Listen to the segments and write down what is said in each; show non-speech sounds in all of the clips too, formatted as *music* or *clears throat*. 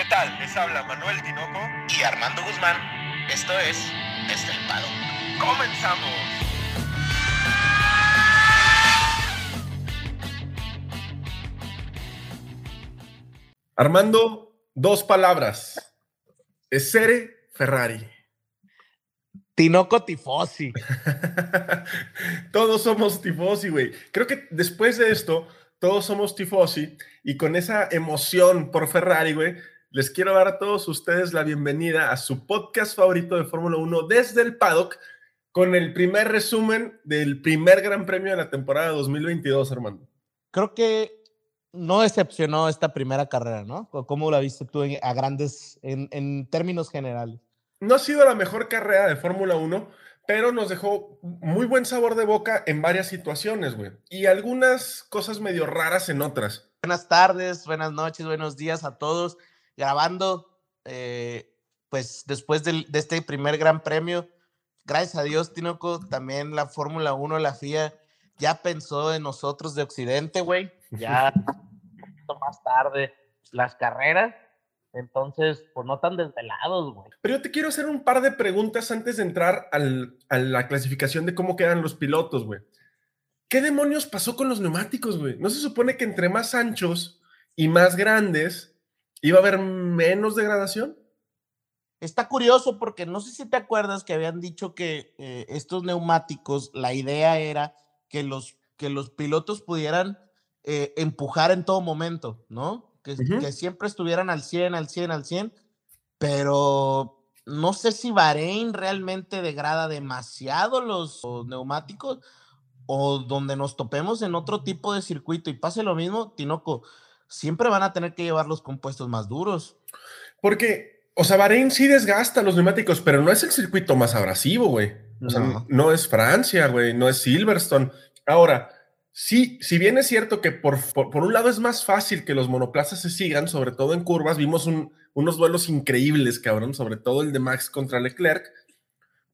¿Qué tal? Les habla Manuel Tinoco y Armando Guzmán. Esto es Estelpado. ¡Comenzamos! Armando, dos palabras. Essere Ferrari. Tinoco Tifosi. *laughs* todos somos tifosi, güey. Creo que después de esto, todos somos tifosi y con esa emoción por Ferrari, güey, les quiero dar a todos ustedes la bienvenida a su podcast favorito de Fórmula 1 desde el paddock con el primer resumen del primer Gran Premio de la temporada 2022, hermano. Creo que no decepcionó esta primera carrera, ¿no? ¿Cómo la viste tú a grandes, en, en términos generales? No ha sido la mejor carrera de Fórmula 1, pero nos dejó muy buen sabor de boca en varias situaciones, güey. Y algunas cosas medio raras en otras. Buenas tardes, buenas noches, buenos días a todos. Grabando, eh, pues después de este primer gran premio, gracias a Dios, Tinoco, también la Fórmula 1, la FIA, ya pensó en nosotros de Occidente, güey. Ya un *laughs* poquito más tarde las carreras entonces, pues no tan desvelados, güey. Pero yo te quiero hacer un par de preguntas antes de entrar a la clasificación de cómo quedan los pilotos, güey. ¿Qué demonios pasó con los neumáticos, güey? ¿No se supone que entre más anchos y más grandes iba a haber menos degradación? Está curioso porque no sé si te acuerdas que habían dicho que eh, estos neumáticos, la idea era que los, que los pilotos pudieran eh, empujar en todo momento, ¿no? que, siempre estuvieran al 100, al 100, al 100, pero no sé si Bahrein realmente degrada demasiado los, neumáticos o donde nos topemos en otro tipo de circuito y pase lo mismo, Tinoco, siempre van a tener que llevar los compuestos más duros. Porque, o sea, Bahrein sí desgasta los neumáticos, pero no es el circuito más abrasivo, güey. O sea, no, es Francia, güey, no es Silverstone. Ahora, Sí, si bien es cierto que por, por, un lado es más fácil que los monoplazas se sigan, sobre todo en curvas, vimos unos duelos increíbles, cabrón, sobre todo el de Max contra Leclerc.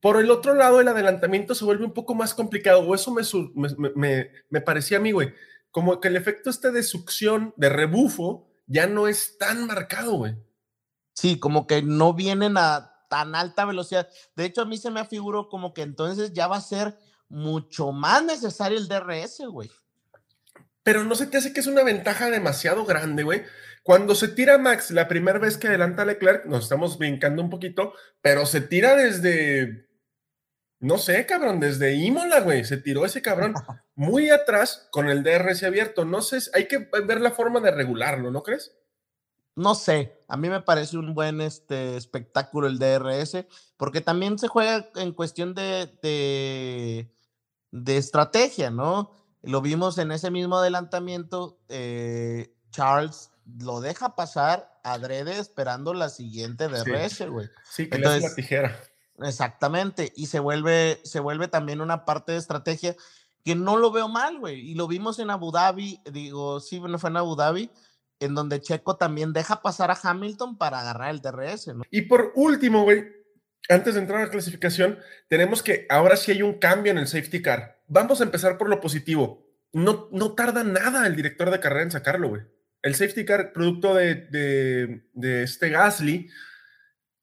Por el otro lado, el adelantamiento se vuelve un poco más complicado, o eso me, me, me parecía a mí, güey, como que el efecto este de succión, de rebufo, ya no es tan marcado, güey. Sí, como que no vienen a tan alta velocidad. De hecho, a mí se me afiguró como que entonces ya va a ser mucho más necesario el DRS, güey. Pero no se te hace que es una ventaja demasiado grande, güey. Cuando se tira Max la primera vez que adelanta Leclerc, nos estamos brincando un poquito, pero se tira desde, no sé, cabrón, desde Imola, güey. Se tiró ese cabrón *laughs* muy atrás con el DRS abierto. No sé, hay que ver la forma de regularlo, ¿no crees? no sé, a mí me parece un buen este, espectáculo el DRS, porque también se juega en cuestión de, de estrategia, ¿no? Lo vimos en ese mismo adelantamiento, eh, Charles lo deja pasar adrede esperando la siguiente DRS, güey. Sí, que le la tijera. Exactamente, y se vuelve, se vuelve también una parte de estrategia que no lo veo mal, güey. Y lo vimos en Abu Dhabi, digo, sí, no fue en Abu Dhabi, en donde Checo también deja pasar a Hamilton para agarrar el DRS, ¿no? Y por último, güey, antes de entrar a la clasificación, tenemos que ahora sí hay un cambio en el safety car. Vamos a empezar por lo positivo. No, no tarda nada el director de carrera en sacarlo, güey. El safety car, producto de, de, este Gasly,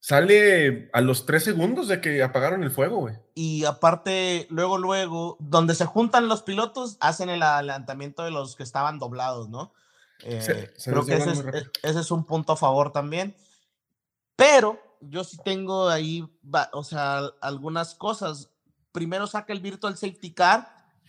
sale a los tres segundos de que apagaron el fuego, güey. Y aparte, luego, luego, donde se juntan los pilotos, hacen el adelantamiento de los que estaban doblados, ¿no? Eh, creo que ese es, ese es, un punto a favor también. Pero yo sí tengo ahí, o sea, algunas cosas. Primero saca el Virtual Safety Car,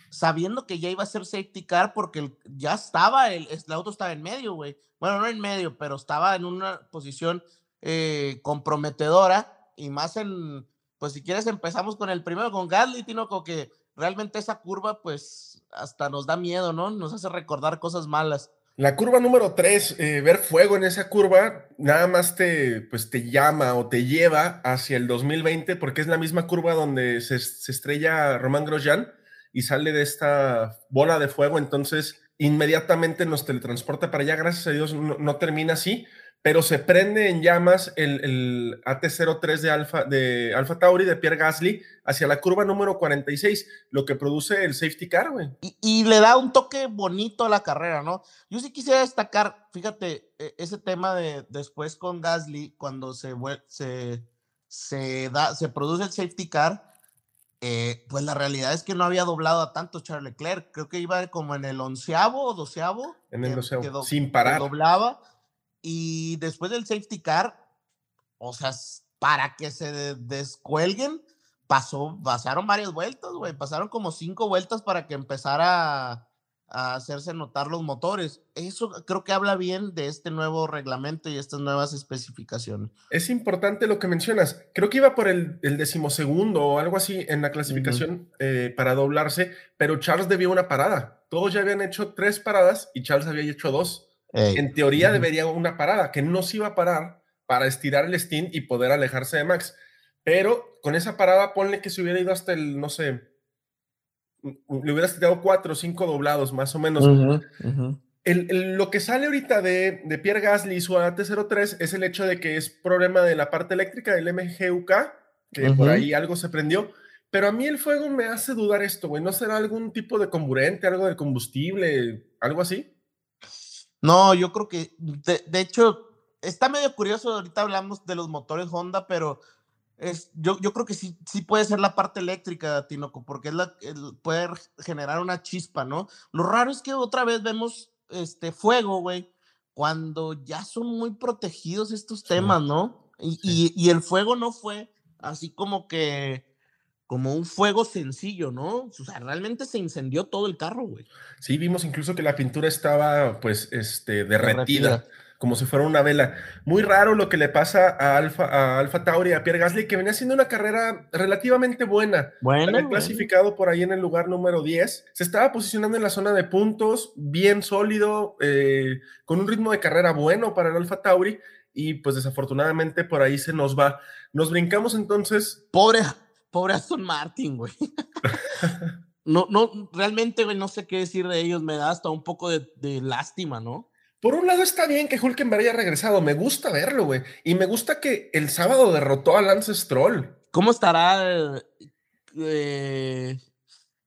sabiendo que ya iba a ser Safety Car porque ya estaba, el, el auto estaba en medio, güey. Bueno, no en medio, pero estaba en una posición eh, comprometedora y más en, pues si quieres empezamos con el primero, con Gasly, Tinoco, que realmente esa curva, pues hasta nos da miedo, ¿no? Nos hace recordar cosas malas. La curva número 3, eh, ver fuego en esa curva, nada más te, pues te llama o te lleva hacia el 2020, porque es la misma curva donde se, estrella Román Grosjean y sale de esta bola de fuego, entonces inmediatamente nos teletransporta para allá, gracias a Dios no, termina así, pero se prende en llamas el, AT03 de Alfa, de Alfa Tauri de Pierre Gasly hacia la curva número 46, lo que produce el safety car, güey. Y, le da un toque bonito a la carrera, ¿no? Yo sí quisiera destacar, fíjate, e, ese tema de después con Gasly, cuando se, se, se, da, se produce el safety car, eh, pues la realidad es que no había doblado a tanto Charles Leclerc. Creo que iba como en el onceavo o doceavo. En el doceavo, sin parar. doblaba y después del safety car, o sea, para que se descuelguen, pasó, pasaron varias vueltas, güey. Pasaron como cinco vueltas para que empezara a, hacerse notar los motores. Eso creo que habla bien de este nuevo reglamento y estas nuevas especificaciones. Es importante lo que mencionas. Creo que iba por el, el decimosegundo o algo así en la clasificación eh, para doblarse, pero Charles debió una parada. Todos ya habían hecho tres paradas y Charles había hecho dos. En teoría debería una parada, que no se iba a parar para estirar el stint y poder alejarse de Max. Pero con esa parada, ponle que se hubiera ido hasta el, no sé, le hubieras tirado cuatro o cinco doblados, más o menos. lo que sale ahorita de, de Pierre Gasly y su AT03 es el hecho de que es problema de la parte eléctrica del MGUK, que por ahí algo se prendió. Pero a mí el fuego me hace dudar esto, güey. ¿No será algún tipo de comburente, algo de combustible, algo así? No, yo creo que, de, hecho, está medio curioso, ahorita hablamos de los motores Honda, pero es, yo, yo creo que sí, sí puede ser la parte eléctrica, Tinoco, porque es la, puede generar una chispa, ¿no? Lo raro es que otra vez vemos este fuego, güey, cuando ya son muy protegidos estos temas, ¿no? Y, y, el fuego no fue así como que como un fuego sencillo, ¿no? O sea, realmente se incendió todo el carro, güey. Sí, vimos incluso que la pintura estaba, pues, este, derretida, como si fuera una vela. Muy raro lo que le pasa a Alfa, a Alfa Tauri, a Pierre Gasly, que venía haciendo una carrera relativamente buena. Bueno. clasificado por ahí en el lugar número 10. Se estaba posicionando en la zona de puntos, bien sólido, eh, con un ritmo de carrera bueno para el Alfa Tauri. Y pues desafortunadamente por ahí se nos va. Nos brincamos entonces. Pobre Pobre Aston Martin, güey. no, no, realmente, güey, no sé qué decir de ellos. Me da hasta un poco de, lástima, ¿no? Por un lado está bien que Hulkenberg haya regresado, me gusta verlo, güey. Y me gusta que el sábado derrotó a Lance Stroll. ¿Cómo estará eh,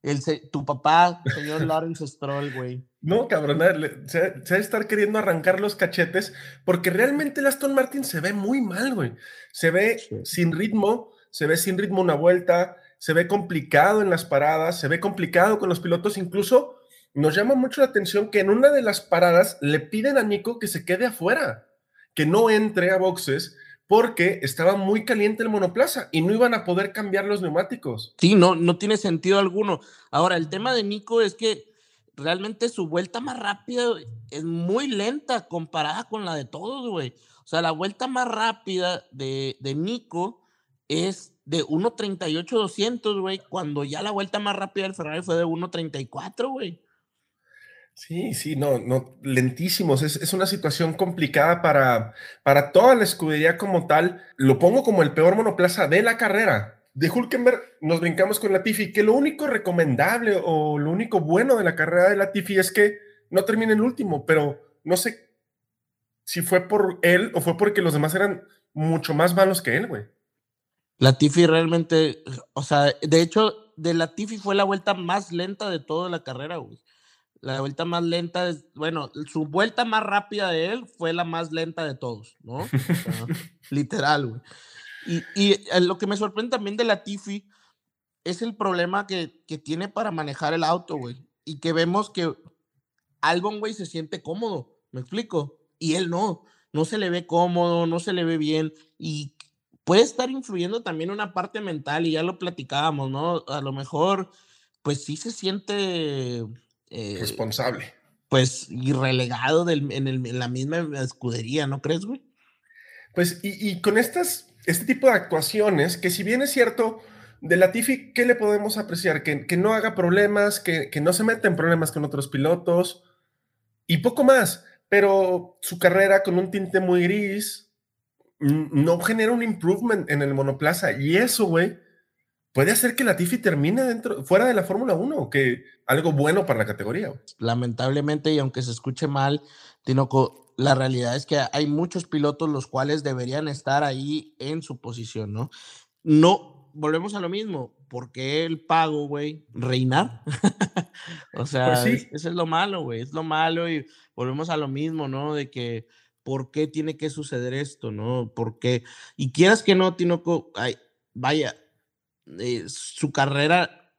el, tu papá, señor Lawrence Stroll, güey? No, cabrón, se, va a estar queriendo arrancar los cachetes porque realmente el Aston Martin se ve muy mal, güey. Se ve sin ritmo, se ve sin ritmo una vuelta, se ve complicado en las paradas, se ve complicado con los pilotos, incluso nos llama mucho la atención que en una de las paradas le piden a Nico que se quede afuera, que no entre a boxes porque estaba muy caliente el monoplaza y no iban a poder cambiar los neumáticos. Sí, no, no tiene sentido alguno. Ahora, el tema de Nico es que realmente su vuelta más rápida es muy lenta comparada con la de todos, güey. O sea, la vuelta más rápida de, de Nico es de 1.38-200, güey, cuando ya la vuelta más rápida del Ferrari fue de 1.34, güey. Sí, sí, no, no, lentísimos. Es, una situación complicada para, para toda la escudería como tal. Lo pongo como el peor monoplaza de la carrera. De Hulkenberg nos brincamos con la Tiffy, que lo único recomendable o lo único bueno de la carrera de la Tiffy es que no termine el último, pero no sé si fue por él o fue porque los demás eran mucho más malos que él, güey. Latifi realmente, o sea, de hecho, de Latifi fue la vuelta más lenta de toda la carrera, güey. La vuelta más lenta, es, bueno, su vuelta más rápida de él fue la más lenta de todos, ¿no? *laughs* literal, güey. Y, y, eh, lo que me sorprende también de Latifi es el problema que, que tiene para manejar el auto, güey. Y que vemos que Albon, güey, se siente cómodo, ¿me explico? Y él no, no se le ve cómodo, no se le ve bien. Y puede estar influyendo también una parte mental y ya lo platicábamos, ¿no? A lo mejor, pues sí se siente... Eh, Responsable. Pues y relegado del, en, la misma escudería, ¿no crees, güey? Pues y, con estas, este tipo de actuaciones, que si bien es cierto, de Latifi, ¿qué le podemos apreciar? Que, que no haga problemas, que, que no se meta en problemas con otros pilotos y poco más, pero su carrera con un tinte muy gris, no genera un improvement en el monoplaza. Y eso, güey, puede hacer que la Tiffy termine dentro, fuera de la Fórmula 1, que algo bueno para la categoría. Lamentablemente, y aunque se escuche mal, Tinoco, la realidad es que hay muchos pilotos los cuales deberían estar ahí en su posición, ¿no? No, volvemos a lo mismo. ¿Por qué el pago, güey? Reinar. *laughs* o sea, pues eso es lo malo, güey. Es lo malo y volvemos a lo mismo, ¿no? De que, ¿por qué tiene que suceder esto, no? ¿Por qué? Y quieras que no, Tinoco, ay, vaya, eh, su carrera,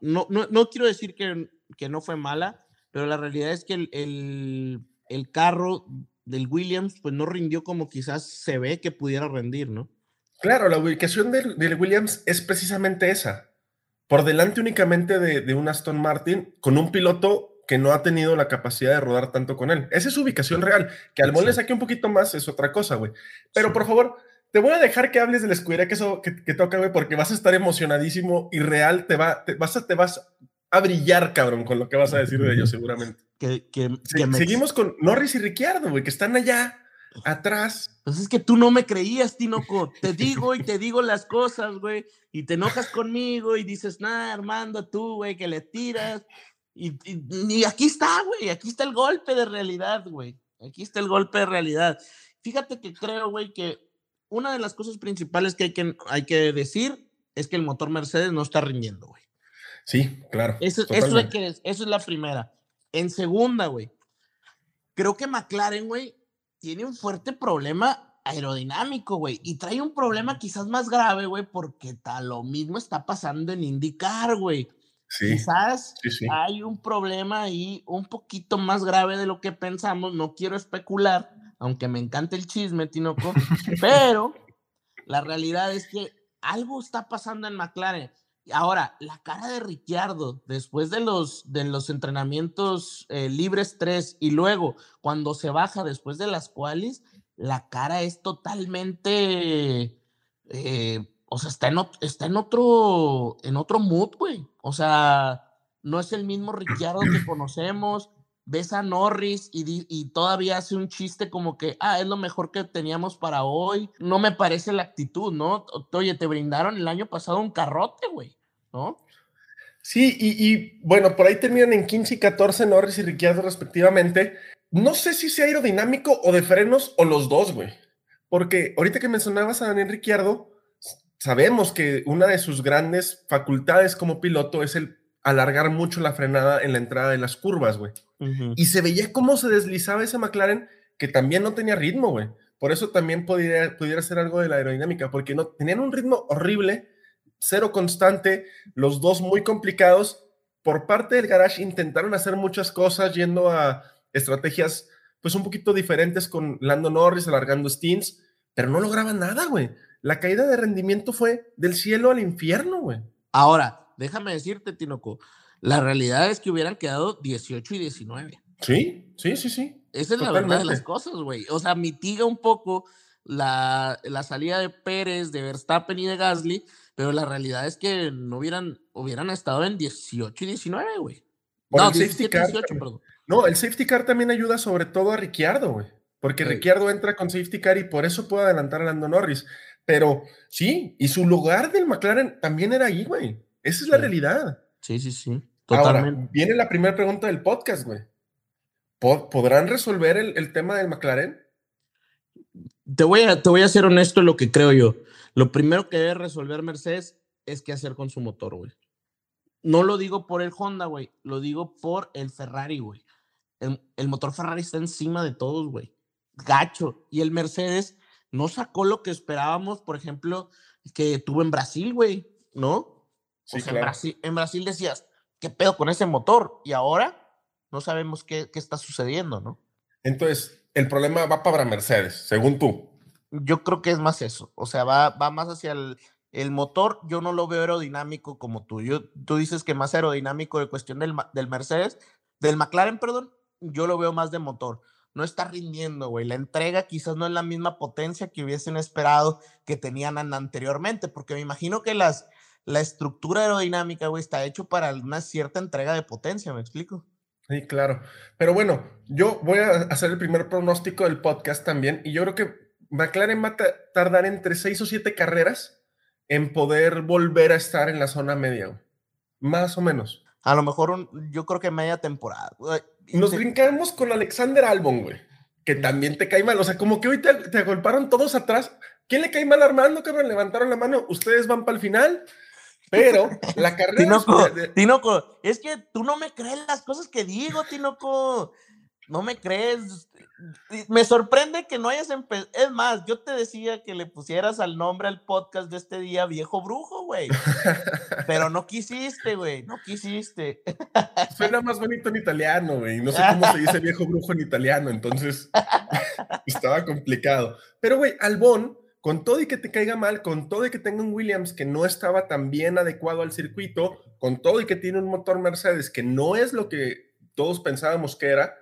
no, no, no quiero decir que, que no fue mala, pero la realidad es que el, el, carro del Williams pues no rindió como quizás se ve que pudiera rendir, ¿no? Claro, la ubicación del, del Williams es precisamente esa. Por delante únicamente de, de, un Aston Martin con un piloto que no ha tenido la capacidad de rodar tanto con él. Esa es su ubicación real. Que al le saque un poquito más es otra cosa, güey. Pero por favor, te voy a dejar que hables de la escudería que, eso, que, toca, güey, porque vas a estar emocionadísimo y real, te, va, te, vas a, te vas a brillar, cabrón, con lo que vas a decir de ellos, seguramente. Que, que, Seguimos con Norris y Ricciardo, güey, que están allá atrás. Pues es que tú no me creías, Tinoco. Te digo y te digo las cosas, güey, y te enojas conmigo y dices, nada, Armando, tú, güey, que le tiras. Y, y, y aquí está, güey, aquí está el golpe de realidad, güey. Aquí está el golpe de realidad. Fíjate que creo, güey, que una de las cosas principales que hay que, hay que decir es que el motor Mercedes no está rindiendo, güey. Sí, claro. Eso, eso, es que, eso es la primera. En segunda, güey, creo que McLaren, güey, tiene un fuerte problema aerodinámico, güey, y trae un problema quizás más grave, güey, porque tal lo mismo está pasando en IndyCar, güey. Sí, quizás sí, sí. hay un problema ahí un poquito más grave de lo que pensamos, no quiero especular, aunque me encanta el chisme, Tinoco, *laughs* pero la realidad es que algo está pasando en McLaren. Ahora, la cara de Ricciardo después de los, de los entrenamientos eh, libres 3 y luego cuando se baja después de las cuales, la cara es totalmente, eh, o sea, está en, está en otro, en otro mood, güey. O sea, no es el mismo Ricciardo que *clears throat* conocemos. Ves a Norris y, y todavía hace un chiste como que, ah, es lo mejor que teníamos para hoy. No me parece la actitud, ¿no? Oye, te brindaron el año pasado un carrote, güey, ¿no? Sí, y, y, bueno, por ahí terminan en 15 y 14 Norris y Ricciardo respectivamente. No sé si sea aerodinámico o de frenos o los dos, güey. Porque ahorita que mencionabas a Daniel Ricciardo, sabemos que una de sus grandes facultades como piloto es el alargar mucho la frenada en la entrada de las curvas, güey. Uh -huh. Y se veía cómo se deslizaba ese McLaren que también no tenía ritmo, güey. Por eso también pudiera, pudiera ser algo de la aerodinámica, porque no, tenían un ritmo horrible, cero constante, los dos muy complicados. Por parte del garage intentaron hacer muchas cosas yendo a estrategias pues un poquito diferentes con Lando Norris alargando stints, pero no lograban nada, güey. La caída de rendimiento fue del cielo al infierno, güey. Ahora, déjame decirte, Tinoco, la realidad es que hubieran quedado 18 y 19. Sí, sí, sí, sí. Esa es Totalmente. la verdad de las cosas, güey. O sea, mitiga un poco la, la, salida de Pérez, de Verstappen y de Gasly, pero la realidad es que no hubieran, hubieran estado en 18 y 19, güey. No, 17, 18, perdón. No, el safety car también ayuda sobre todo a Ricciardo, güey. Porque sí. Ricciardo entra con safety car y por eso puede adelantar a Lando Norris. Pero sí, y su lugar del McLaren también era ahí, güey. Esa es sí. la realidad. Sí, sí, sí. Totalmente. Ahora, viene la primera pregunta del podcast, güey. ¿Podrán resolver el, el, tema del McLaren? Te voy, a, te voy a ser honesto en lo que creo yo. Lo primero que debe resolver Mercedes es qué hacer con su motor, güey. No lo digo por el Honda, güey. Lo digo por el Ferrari, güey. El, el, motor Ferrari está encima de todos, güey. Gacho. Y el Mercedes no sacó lo que esperábamos, por ejemplo, que tuvo en Brasil, güey, ¿no? Sí, o sea, claro. en, Brasil, en Brasil decías, ¿qué pedo con ese motor? Y ahora no sabemos qué, qué está sucediendo, ¿no? Entonces, el problema va para Mercedes, según tú. Yo creo que es más eso. O sea, va, va más hacia el, el motor. Yo no lo veo aerodinámico como tú. Yo, tú dices que más aerodinámico de cuestión del, del Mercedes, del McLaren, perdón, yo lo veo más de motor. No está rindiendo, güey. La entrega quizás no es la misma potencia que hubiesen esperado que tenían anteriormente, porque me imagino que las, la estructura aerodinámica, güey, está hecho para una cierta entrega de potencia, ¿me explico? Sí, claro. Pero bueno, yo voy a hacer el primer pronóstico del podcast también y yo creo que McLaren va a tardar entre seis o siete carreras en poder volver a estar en la zona media, más o menos. A lo mejor un, yo creo que media temporada. Nos brincamos con Alexander Albon, güey. que también te cae mal. O sea, como que hoy te, te agolparon todos atrás. ¿Quién le cae mal a Armando, cabrón? Levantaron la mano, ustedes van para el final. Pero *laughs* la carrera. Tinoco, Tinoco, es que tú no me crees las cosas que digo, Tinoco. No me crees. Me sorprende que no hayas empezado. Es más, yo te decía que le pusieras al nombre al podcast de este día Viejo Brujo, güey. Pero no quisiste, güey. No quisiste. Suena más bonito en italiano, güey. No sé cómo se dice *laughs* Viejo Brujo en italiano, entonces *laughs* estaba complicado. Pero, güey, Albón, con todo y que te caiga mal, con todo y que tenga un Williams que no estaba tan bien adecuado al circuito, con todo y que tiene un motor Mercedes que no es lo que todos pensábamos que era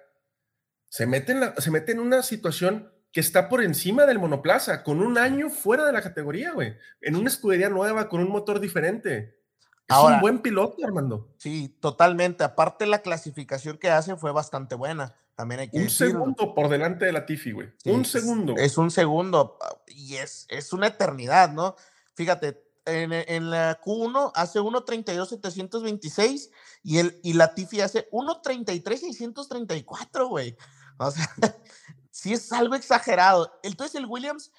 se mete, en se mete en una situación que está por encima del monoplaza, con un año fuera de la categoría, güey. En una escudería nueva, con un motor diferente. Es un buen piloto, Armando. Sí, totalmente. Aparte, la clasificación que hace fue bastante buena. También hay que Un segundo por delante de la Tifi, güey. un segundo. Es, un segundo. Y es, es una eternidad, ¿no? Fíjate, en, en la Q1 hace 1.32.726 y, el, y la Tifi hace 1.33.634, güey. O sea, *laughs* sí es algo exagerado. Entonces el Williams,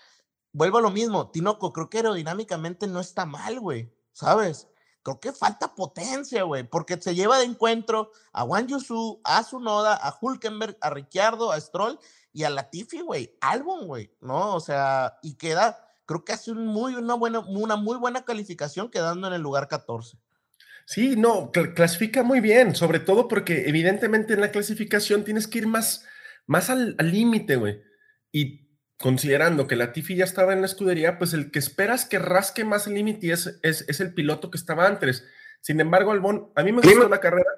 vuelvo a lo mismo, Tinoco, creo que aerodinámicamente no está mal, güey, ¿sabes? Creo que falta potencia, güey, porque se lleva de encuentro a Juan Yusu, a Sunoda, a Hulkenberg, a Ricciardo, a Stroll y a Latifi, güey, álbum, güey, ¿no? O sea, y queda, creo que hace muy, una, buena, una muy buena calificación quedando en el lugar 14. Sí, no, clasifica muy bien, sobre todo porque evidentemente en la clasificación tienes que ir más, más al límite, güey. Y considerando que la Tifi ya estaba en la escudería, pues el que esperas que rasque más el límite es, es, el piloto que estaba antes. Sin embargo, Albón, a mí me gustó la carrera.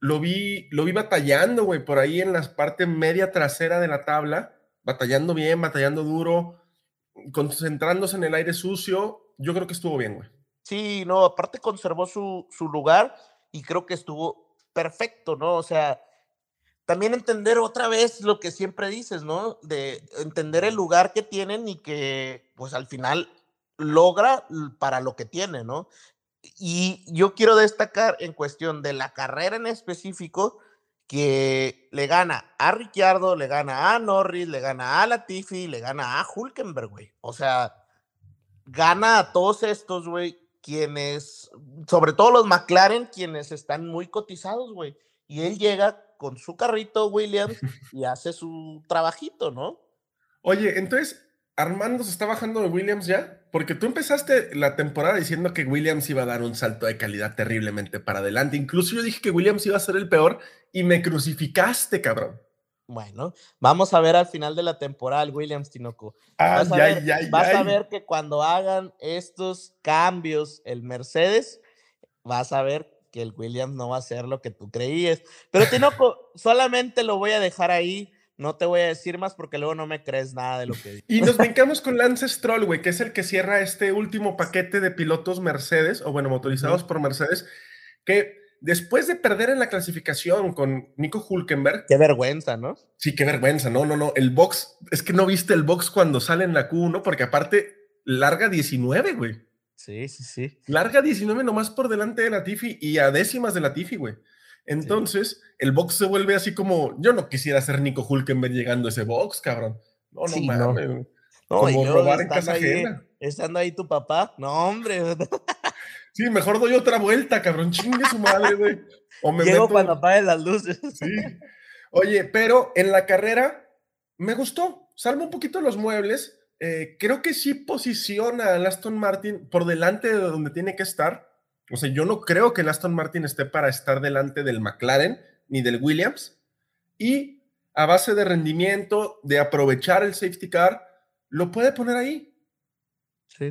Lo vi, lo vi batallando, güey, por ahí en la parte media trasera de la tabla, batallando bien, batallando duro, concentrándose en el aire sucio. Yo creo que estuvo bien, güey. Sí, no, aparte conservó su, su lugar y creo que estuvo perfecto, ¿no? O sea, también entender otra vez lo que siempre dices, ¿no? De entender el lugar que tienen y que pues al final logra para lo que tiene, ¿no? Y yo quiero destacar en cuestión de la carrera en específico que le gana a Ricciardo, le gana a Norris, le gana a Latifi, le gana a Hulkenberg, güey. O sea, gana a todos estos, güey, quienes, sobre todo los McLaren, quienes están muy cotizados, güey. Y él llega con su carrito Williams y hace su trabajito, ¿no? Oye, entonces, ¿Armando se está bajando de Williams ya? Porque tú empezaste la temporada diciendo que Williams iba a dar un salto de calidad terriblemente para adelante. Incluso yo dije que Williams iba a ser el peor y me crucificaste, cabrón. Bueno, vamos a ver al final de la temporada el Williams Tinoco. Vas, a, ver, vas a ver que cuando hagan estos cambios el Mercedes, vas a ver que el Williams no va a ser lo que tú creías. Pero Tinoco, solamente lo voy a dejar ahí. No te voy a decir más porque luego no me crees nada de lo que digo. Y nos brincamos con Lance Stroll, güey, que es el que cierra este último paquete de pilotos Mercedes, o bueno, motorizados por Mercedes, que después de perder en la clasificación con Nico Hulkenberg. Qué vergüenza, ¿no? Sí, qué vergüenza. No, no, no. El box, es que no viste el box cuando sale en la Q1, porque aparte larga 19, güey. Sí, sí, sí. Larga 19 nomás por delante de la Tifi y a décimas de la Tifi, güey. Entonces, el box se vuelve así como, yo no quisiera ser Nico Hulkenberg llegando a ese box, cabrón. No, no mames. No. como robar en casa ajena. Estando ahí tu papá, no, hombre. *laughs* sí, mejor doy otra vuelta, cabrón. Chingue su madre, güey. O me Llego cuando apaguen las luces. Sí. Oye, pero en la carrera me gustó. Salvo un poquito los muebles eh, creo que sí posiciona al Aston Martin por delante de donde tiene que estar. O sea, yo no creo que el Aston Martin esté para estar delante del McLaren ni del Williams. Y a base de rendimiento, de aprovechar el safety car, lo puede poner ahí. Sí.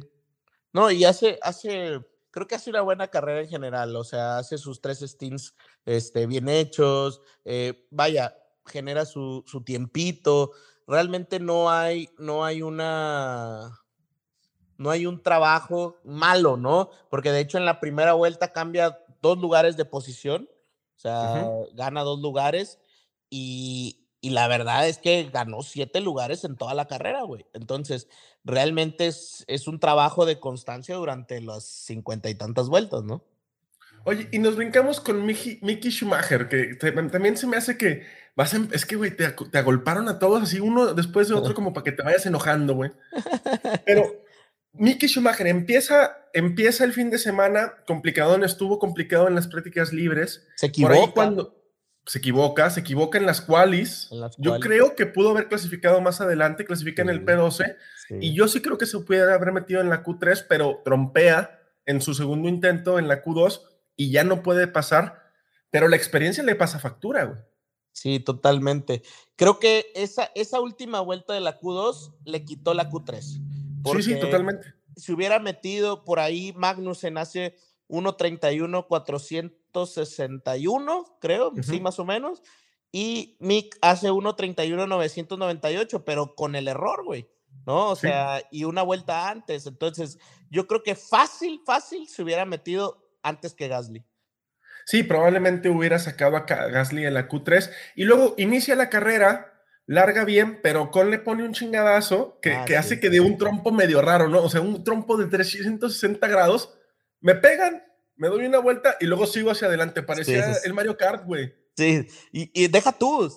No, y hace, hace, creo que hace una buena carrera en general. O sea, hace sus tres stints este, bien hechos. Eh, vaya, genera su, su tiempito realmente no hay, no hay una, no hay un trabajo malo, ¿no? Porque de hecho en la primera vuelta cambia dos lugares de posición, o sea, gana dos lugares y, y, la verdad es que ganó siete lugares en toda la carrera, güey. Entonces, realmente es, es un trabajo de constancia durante las cincuenta y tantas vueltas, ¿no? Oye, y nos brincamos con Mickey, Mickey Schumacher, que también se me hace que Vas es que, güey, te, te, agolparon a todos así uno después de otro como para que te vayas enojando, güey. *laughs* Pero Mickey Schumacher empieza, empieza el fin de semana complicado, estuvo complicado en las prácticas libres. Se equivoca. cuando se equivoca, se equivoca en las qualis. Yo creo que pudo haber clasificado más adelante, clasifica en el P12. Y yo sí creo que se pudiera haber metido en la Q3, pero trompea en su segundo intento en la Q2 y ya no puede pasar. Pero la experiencia le pasa factura, güey. Sí, totalmente. Creo que esa, esa última vuelta de la Q2 le quitó la Q3. Sí, sí, totalmente. Si hubiera metido por ahí Magnussen hace 1.31, 461, creo, sí, más o menos. Y Mick hace 1.31, 998, pero con el error, güey. ¿No? O sea, y una vuelta antes. Entonces, yo creo que fácil, fácil se hubiera metido antes que Gasly. Sí, probablemente hubiera sacado a Gasly en la Q3 y luego inicia la carrera larga bien, pero Con le pone un chingadazo que, ah, hace que de un trompo medio raro, ¿no? O sea, un trompo de 360 grados, me pegan, me doy una vuelta y luego sigo hacia adelante. Parecía el Mario Kart, güey. Sí, y, deja tú,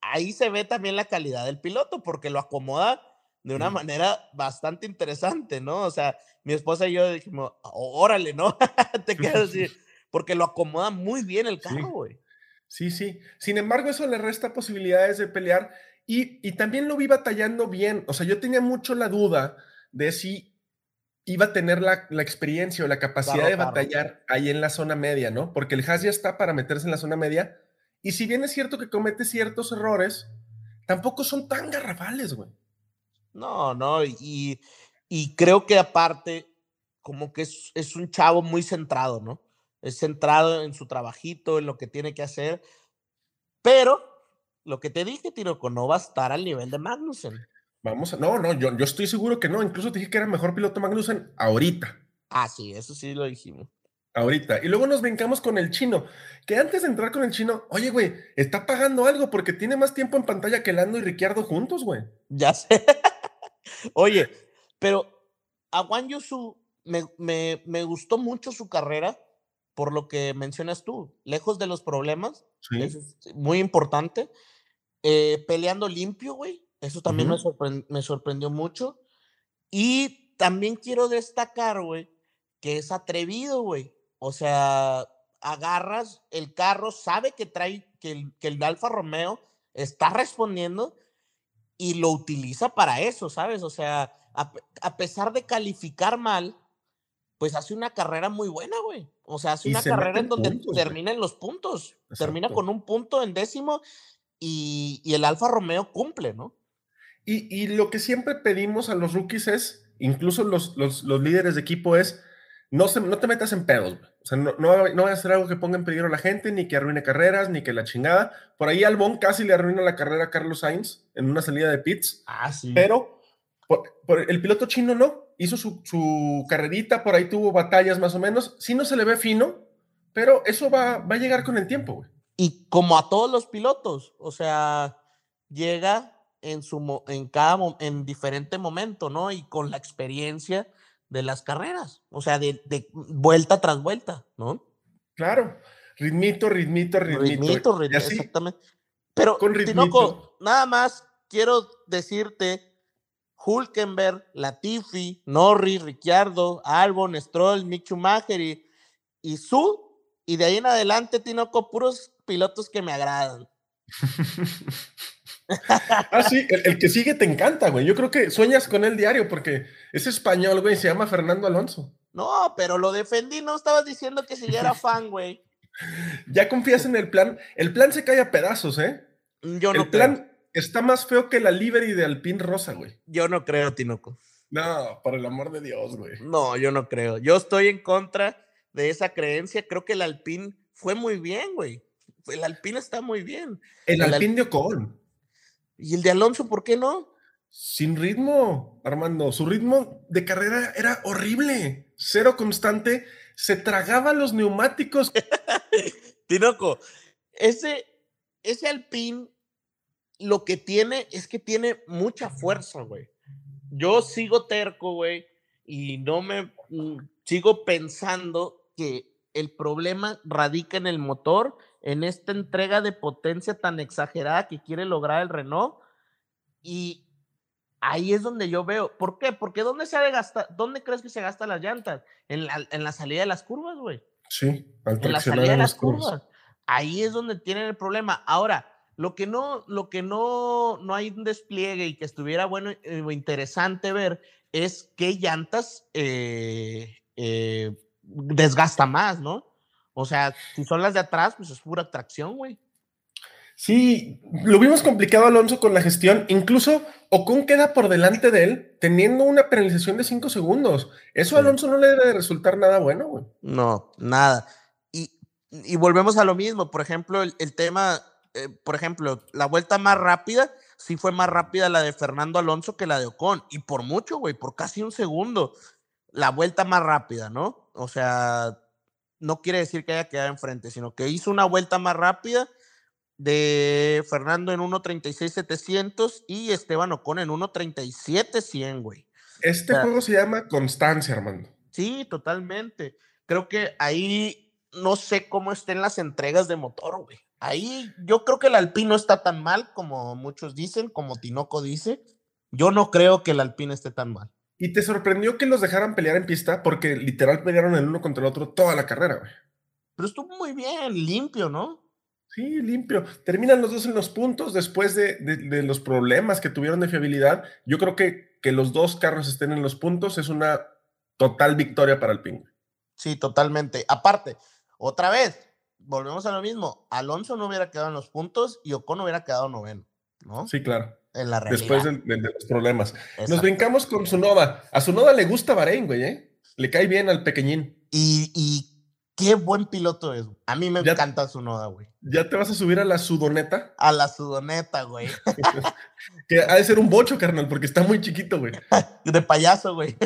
ahí se ve también la calidad del piloto porque lo acomoda de una manera bastante interesante, ¿no? O sea, mi esposa y yo dijimos, órale, ¿no? *laughs* Te quedas así, porque lo acomoda muy bien el carro, güey. Sí, sí. Sin embargo, eso le resta posibilidades de pelear y, también lo vi batallando bien. O sea, yo tenía mucho la duda de si iba a tener la, experiencia o la capacidad de batallar ahí en la zona media, ¿no? Porque el Haas ya está para meterse en la zona media. Y si bien es cierto que comete ciertos errores, tampoco son tan garrafales, güey. No, no, y, creo que aparte, como que es, es, un chavo muy centrado, ¿no? Es centrado en su trabajito, en lo que tiene que hacer, pero lo que te dije, Tiroco, no va a estar al nivel de Magnussen. Vamos a, no, no, yo, yo estoy seguro que no. Incluso te dije que era mejor piloto Magnussen ahorita. Ah, sí, eso sí lo dijimos. Ahorita. Y luego nos brincamos con el chino. Que antes de entrar con el chino, oye, güey, está pagando algo porque tiene más tiempo en pantalla que Lando y Ricciardo juntos, güey. Ya sé. *laughs* oye, pero a Juan Yusu me, me, me gustó mucho su carrera por lo que mencionas tú, lejos de los problemas, es muy importante. Eh, peleando limpio, güey. Eso también me, sorprendió mucho. Y también quiero destacar, güey, que es atrevido, güey. O sea, agarras el carro, sabe que trae, que el, que el Alfa Romeo está respondiendo y lo utiliza para eso, ¿sabes? O sea, a, pesar de calificar mal, pues hace una carrera muy buena, güey. O sea, hace una carrera en donde termina en los puntos. Termina con un punto en décimo y, el Alfa Romeo cumple, ¿no? Y, lo que siempre pedimos a los rookies es, incluso los, los, líderes de equipo, es no, se, no te metas en pedos. O sea, no, no, no va a ser algo que ponga en peligro a la gente, ni que arruine carreras, ni que la chingada. Por ahí Albon casi le arruina la carrera a Carlos Sainz en una salida de pits. Ah, sí. Pero por, el piloto chino no. Hizo su, su, carrerita, por ahí tuvo batallas más o menos. Sí no se le ve fino, pero eso va, va a llegar con el tiempo, güey y como a todos los pilotos, o sea, llega en su en cada en diferente momento, ¿no? Y con la experiencia de las carreras, o sea, de, vuelta tras vuelta, ¿no? Claro, ritmito, ritmito, ritmito. Ritmito, ritmito, exactamente. Pero, con Tinoco, nada más quiero decirte, Hulkenberg, Latifi, Norris, Ricciardo, Albon, Stroll, Mick Schumacher y, y Su, y de ahí en adelante, Tinoco, puros pilotos que me agradan. ah, sí, el, que sigue te encanta, güey. Yo creo que sueñas con él diario porque es español, güey, se llama Fernando Alonso. No, pero lo defendí, no estabas diciendo que si ya era fan, güey. *laughs* ya confías en el plan. El plan se cae a pedazos, ¿eh? Yo no El plan está más feo que la livery de Alpine Rosa, güey. Yo no creo, Tinoco. No, por el amor de Dios, güey. No, yo no creo. Yo estoy en contra de esa creencia. Creo que el Alpine fue muy bien, güey el Alpine está muy bien. El, Alpine de Ocon. ¿Y el de Alonso, por qué no? Sin ritmo, Armando. Su ritmo de carrera era horrible. Cero constante. Se tragaba los neumáticos. *laughs* Tinoco, ese, ese Alpine lo que tiene es que tiene mucha fuerza, güey. Yo sigo terco, güey, y no me mm, sigo pensando que el problema radica en el motor en esta entrega de potencia tan exagerada que quiere lograr el Renault. Y ahí es donde yo veo. ¿Por qué? Porque ¿dónde se ha de gastar? ¿Dónde crees que se gastan las llantas? En la, en la salida de las curvas, güey. Sí, al en la salida de las curvas. Ahí es donde tienen el problema. Ahora, lo que no, lo que no, no hay un despliegue y que estuviera bueno eh, o interesante ver es qué llantas eh, eh, desgasta más, ¿no? O sea, si son las de atrás, pues es pura tracción, güey. Sí, lo vimos complicado Alonso con la gestión. Incluso Ocon queda por delante de él teniendo una penalización de cinco segundos. Eso a Alonso no le debe resultar nada bueno, güey. No, nada. Y, y volvemos a lo mismo. Por ejemplo, el, tema, eh, por ejemplo, la vuelta más rápida, sí fue más rápida la de Fernando Alonso que la de Ocon. Y por mucho, güey, por casi un segundo. La vuelta más rápida, ¿no? O sea, no quiere decir que haya quedado enfrente, sino que hizo una vuelta más rápida de Fernando en 1.36.700 y Esteban Ocon en 1.37.100, güey. Este juego se llama constancia, Armando. Sí, totalmente. Creo que ahí no sé cómo estén las entregas de motor, güey. Ahí yo creo que el Alpine no está tan mal como muchos dicen, como Tinoco dice. Yo no creo que el Alpine esté tan mal. ¿Y te sorprendió que los dejaran pelear en pista? Porque literal pelearon el uno contra el otro toda la carrera, güey. Pero estuvo muy bien, limpio, ¿no? Sí, limpio. Terminan los dos en los puntos después de, los problemas que tuvieron de fiabilidad. Yo creo que que los dos carros estén en los puntos es una total victoria para el Ping. Sí, totalmente. Aparte, otra vez, volvemos a lo mismo. Alonso no hubiera quedado en los puntos y Ocon hubiera quedado noveno, ¿no? Sí, claro. En la Después de, los problemas. Nos brincamos con Sunoda. A Sunoda le gusta Bahrein, güey, ¿eh? Le cae bien al pequeñín. Y, y Qué buen piloto es. A mí me encanta su noda, güey. ¿Ya te vas a subir a la sudoneta? A la sudoneta, güey. *laughs* que ha de ser un bocho, carnal, porque está muy chiquito, güey. *laughs* de payaso, güey.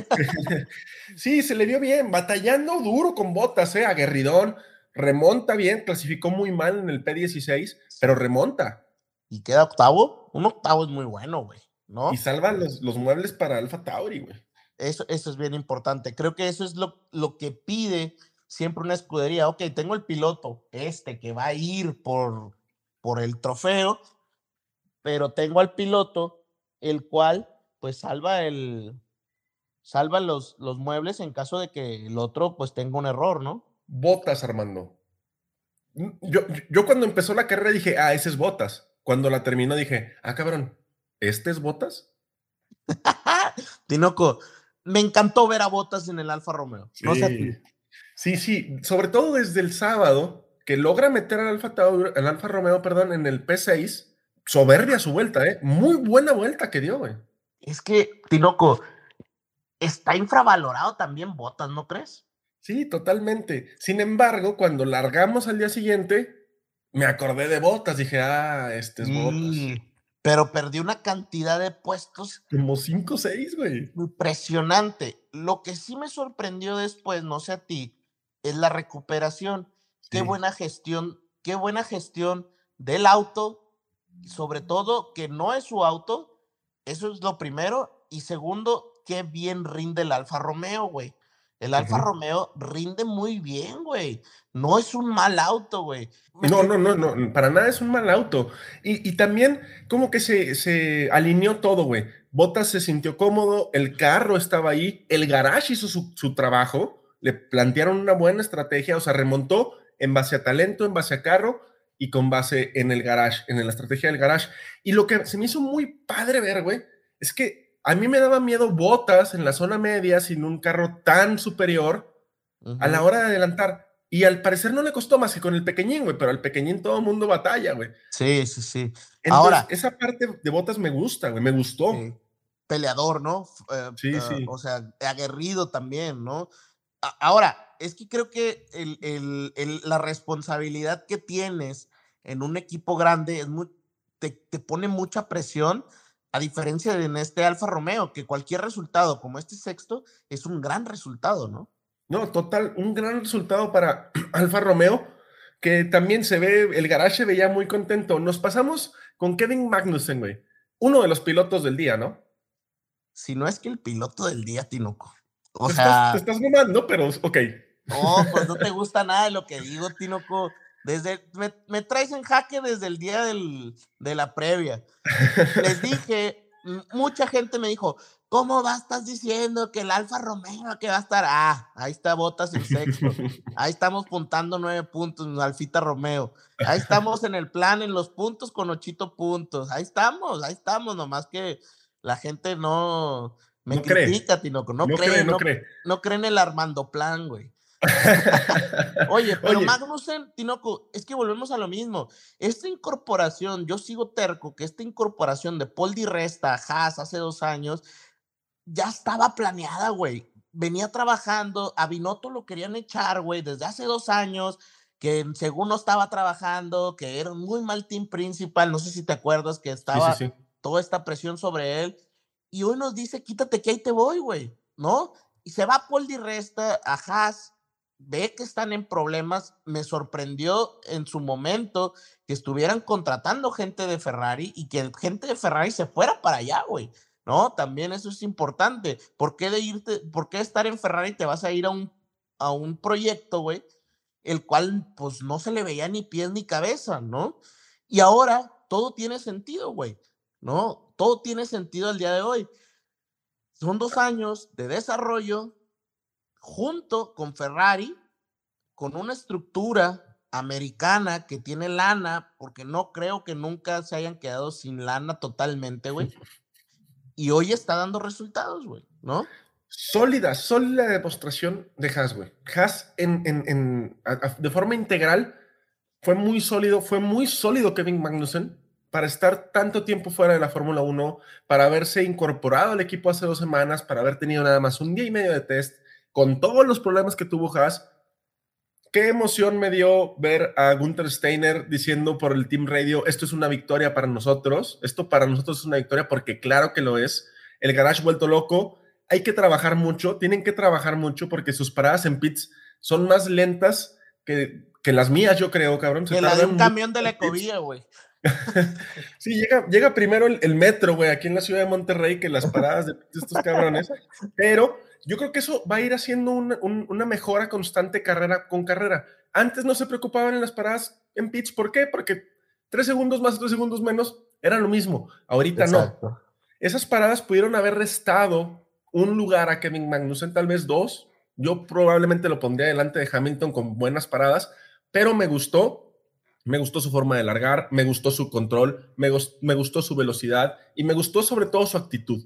*laughs* sí, se le vio bien, batallando duro con botas, eh, aguerridón. Remonta bien, clasificó muy mal en el P16, pero remonta. ¿Y queda octavo? Un octavo es muy bueno, güey, ¿no? Y salva los, los muebles para Alfa Tauri, güey. Eso, eso es bien importante. Creo que eso es lo, lo que pide siempre una escudería, ok, tengo el piloto, este que va a ir por, por el trofeo, pero tengo al piloto, el cual pues salva el, salva los, los muebles en caso de que el otro pues tenga un error, ¿no? Botas, Armando. Mm, yo, yo cuando empezó la carrera dije, ah, ese es Botas. Cuando la terminó dije, ah, cabrón, ¿este es Botas? *laughs* Tinoco, me encantó ver a Botas en el Alfa Romeo. No sé Sí, sí, sobre todo desde el sábado, que logra meter al Alfa, al Alfa Romeo perdón, en el P6, soberbia su vuelta, ¿eh? Muy buena vuelta que dio, güey. Es que, Tinoco, está infravalorado también Botas, ¿no crees? Sí, totalmente. Sin embargo, cuando largamos al día siguiente, me acordé de Botas, dije, ah, este es Botas. Pero perdió una cantidad de puestos. Como 5 o 6, güey. Impresionante. Lo que sí me sorprendió después, no sé a ti, es la recuperación. Qué buena gestión, qué buena gestión del auto, sobre todo que no es su auto, eso es lo primero, y segundo, qué bien rinde el Alfa Romeo, güey. El Alfa Romeo rinde muy bien, güey. No es un mal auto, güey. No, no, no, no, para nada es un mal auto. Y, también como que se, se alineó todo, güey. Bottas se sintió cómodo, el carro estaba ahí, el garage hizo su, su trabajo le plantearon una buena estrategia, o sea, remontó en base a talento, en base a carro y con base en el garage, en la estrategia del garage. Y lo que se me hizo muy padre ver, güey, es que a mí me daba miedo botas en la zona media sin un carro tan superior a la hora de adelantar. Y al parecer no le costó más que con el pequeñín, güey, pero al pequeñín todo el mundo batalla, güey. Sí, sí, sí. Ahora, esa parte de botas me gusta, güey, me gustó. Peleador, ¿no? Eh, sí, eh, sí. O sea, aguerrido también, ¿no? Ahora, es que creo que la responsabilidad que tienes en un equipo grande es muy, te, pone mucha presión, a diferencia de en este Alfa Romeo, que cualquier resultado como este sexto es un gran resultado, ¿no? No, total, un gran resultado para *clears throat* Alfa Romeo, que también se ve, el garage veía muy contento. Nos pasamos con Kevin Magnussen, güey, uno de los pilotos del día, ¿no? Si no es que el piloto del día, Tinoco. O sea. Estás, te estás pero ok. No, pues no te gusta nada de lo que digo, Tinoco. Desde, me, traes en jaque desde el día del, de la previa. Les dije, mucha gente me dijo, ¿cómo vas? Estás diciendo que el Alfa Romeo que va a estar? Ah, ahí está Botas en sexto. Ahí estamos puntando nueve puntos, Alfita Romeo. Ahí estamos en el plan, en los puntos con ochito puntos. Ahí estamos, ahí estamos, nomás que la gente no me no critica, Tinoco. No, cree, no, cree. No cree en el Armando Plan, güey. *laughs* Oye, pero Magnussen, Tinoco, es que volvemos a lo mismo. Esta incorporación, yo sigo terco que esta incorporación de Paul Di Resta a Haas hace dos años ya estaba planeada, güey. Venía trabajando, a Binotto lo querían echar, güey, desde hace dos años, que según no estaba trabajando, que era un muy mal team principal, no sé si te acuerdas que estaba toda esta presión sobre él. Y hoy nos dice, quítate que ahí te voy, güey, ¿no? Y se va Paul Di Resta a Haas, ve que están en problemas. Me sorprendió en su momento que estuvieran contratando gente de Ferrari y que gente de Ferrari se fuera para allá, güey. ¿No? También eso es importante. ¿Por qué de irte, por qué estar en Ferrari te vas a ir a un, a un proyecto, güey, el cual pues no se le veía ni pies ni cabeza, ¿no? Y ahora todo tiene sentido, güey, ¿no? Todo tiene sentido el día de hoy. Son dos años de desarrollo junto con Ferrari, con una estructura americana que tiene lana, porque no creo que nunca se hayan quedado sin lana totalmente, güey. Y hoy está dando resultados, güey, ¿no? Sólida, sólida demostración de Haas, güey. Haas en, en, de forma integral fue muy sólido, fue muy sólido Kevin Magnussen para estar tanto tiempo fuera de la Fórmula 1, para haberse incorporado al equipo hace dos semanas, para haber tenido nada más un día y medio de test, con todos los problemas que tuvo Haas, qué emoción me dio ver a Gunther Steiner diciendo por el Team Radio, esto es una victoria para nosotros, esto para nosotros es una victoria porque claro que lo es, el garage vuelto loco, hay que trabajar mucho, tienen que trabajar mucho porque sus paradas en pits son más lentas que, que las mías, yo creo, cabrón. que la de un camión de la ecovía, güey. Sí, llega, llega primero el, el metro, güey, aquí en la ciudad de Monterrey que las paradas de *laughs* estos cabrones, pero yo creo que eso va a ir haciendo una, mejora constante carrera con carrera. Antes no se preocupaban en las paradas en pits, ¿por qué? Porque tres segundos más, tres segundos menos era lo mismo. Ahorita no. Esas paradas pudieron haber restado un lugar a Kevin Magnussen, tal vez dos. Yo probablemente lo pondría delante de Hamilton con buenas paradas, pero me gustó. Me gustó su forma de largar, me gustó su control, me, me gustó su velocidad y me gustó sobre todo su actitud.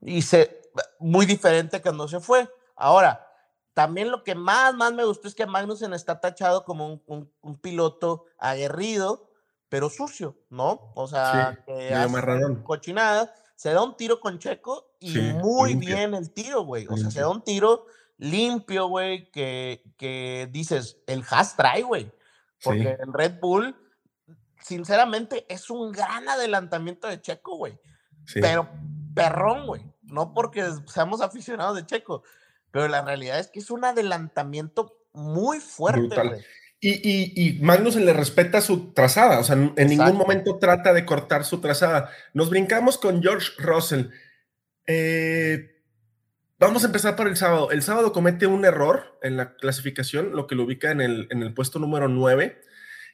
Y se, muy diferente cuando se fue. Ahora, también lo que más, más me gustó es que Magnussen está tachado como un, un, piloto aguerrido, pero sucio, ¿no? O sea, que hace cochinada, se da un tiro con Checo y muy bien el tiro, güey. O sea, se da un tiro limpio, güey, que, que dices, el Haas trae, güey. Porque el Red Bull, sinceramente, es un gran adelantamiento de Checo, güey. Pero perrón, güey no porque seamos aficionados de Checo, pero la realidad es que es un adelantamiento muy fuerte. Y, y, y, Magnussen le respeta su trazada, o sea, en ningún momento trata de cortar su trazada. Nos brincamos con George Russell. Eh, vamos a empezar por el sábado. El sábado comete un error en la clasificación, lo que lo ubica en el, en el puesto número 9.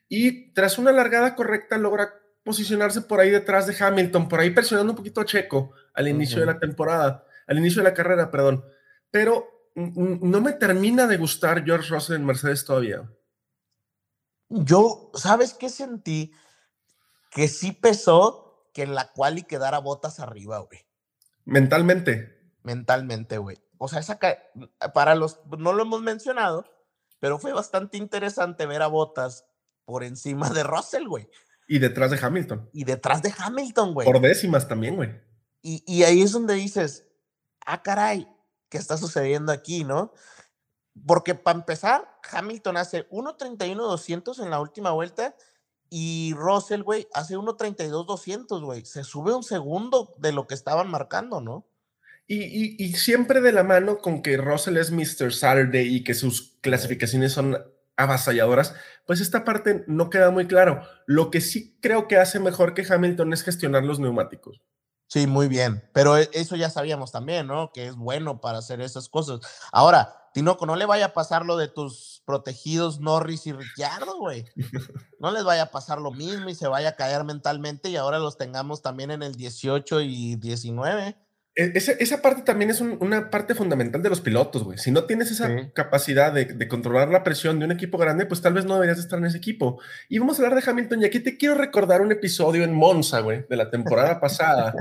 Y tras una largada correcta logra posicionarse por ahí detrás de Hamilton, por ahí presionando un poquito a Checo al inicio de la temporada, al inicio de la carrera, perdón. Pero no me termina de gustar George Russell en Mercedes todavía. Yo, ¿sabes qué sentí? Que sí pesó que en la cual y quedara botas arriba, güey. Mentalmente. Mentalmente, güey. O sea, esa para los, no lo hemos mencionado, pero fue bastante interesante ver a botas por encima de Russell, güey. Y detrás de Hamilton. Y detrás de Hamilton, güey. Por décimas también, güey. Y, y, ahí es donde dices, ah, caray, ¿qué está sucediendo aquí, no? Porque para empezar, Hamilton hace 1.31.200 en la última vuelta y Russell, güey, hace 1.32.200, güey. Se sube un segundo de lo que estaban marcando, ¿no? Y, y, y, siempre de la mano con que Russell es Mr. Saturday y que sus clasificaciones son avasalladoras, pues esta parte no queda muy claro. Lo que sí creo que hace mejor que Hamilton es gestionar los neumáticos. Sí, muy bien, pero e, eso ya sabíamos también, ¿no? Que es bueno para hacer esas cosas. Ahora, Tinoco, no le vaya a pasar lo de tus protegidos Norris y Ricciardo, güey. *laughs* No les vaya a pasar lo mismo y se vaya a caer mentalmente y ahora los tengamos también en el 18 y 19. E, esa, parte también es una parte fundamental de los pilotos, güey. Si no tienes esa capacidad de, controlar la presión de un equipo grande, pues tal vez no deberías estar en ese equipo. Y vamos a hablar de Hamilton. Y aquí te quiero recordar un episodio en Monza, güey, de la temporada *laughs* pasada.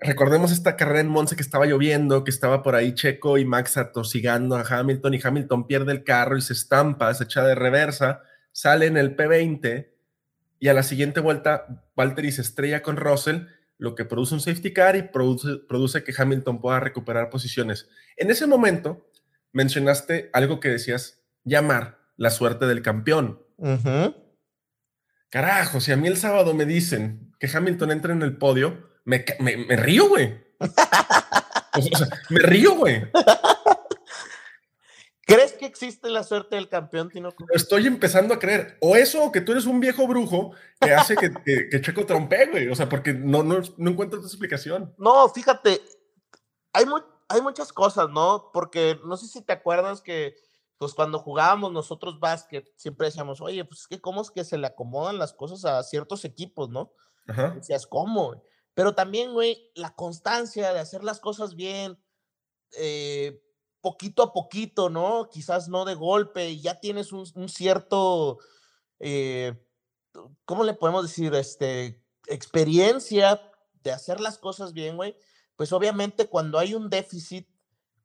Recordemos esta carrera en Monza que estaba lloviendo, que estaba por ahí Checo y Max atosigando a Hamilton y Hamilton pierde el carro y se estampa, se echa de reversa, sale en el P20 y a la siguiente vuelta Valtteri se estrella con Russell lo que produce un safety car y produce, que Hamilton pueda recuperar posiciones. En ese momento mencionaste algo que decías llamar la suerte del campeón. Carajo, si a mí el sábado me dicen que Hamilton entra en el podio, me, río, güey. me río, güey. *laughs* ¿Crees que existe la suerte del campeón, Tinoco? Estoy empezando a creer. O eso, o que tú eres un viejo brujo que hace que, que, Checo trompe, güey. O sea, porque no, no, no encuentro tu explicación. No, fíjate, hay, hay muchas cosas, ¿no? Porque no sé si te acuerdas que, pues cuando jugábamos nosotros básquet, siempre decíamos, oye, pues es que cómo es que se le acomodan las cosas a ciertos equipos, ¿no? Ajá. Decías, ¿cómo? Pero también, güey, la constancia de hacer las cosas bien, eh, poquito a poquito, ¿no? Quizás no de golpe, y ya tienes un, cierto, eh, ¿cómo le podemos decir? Este, experiencia de hacer las cosas bien, güey. Pues obviamente cuando hay un déficit,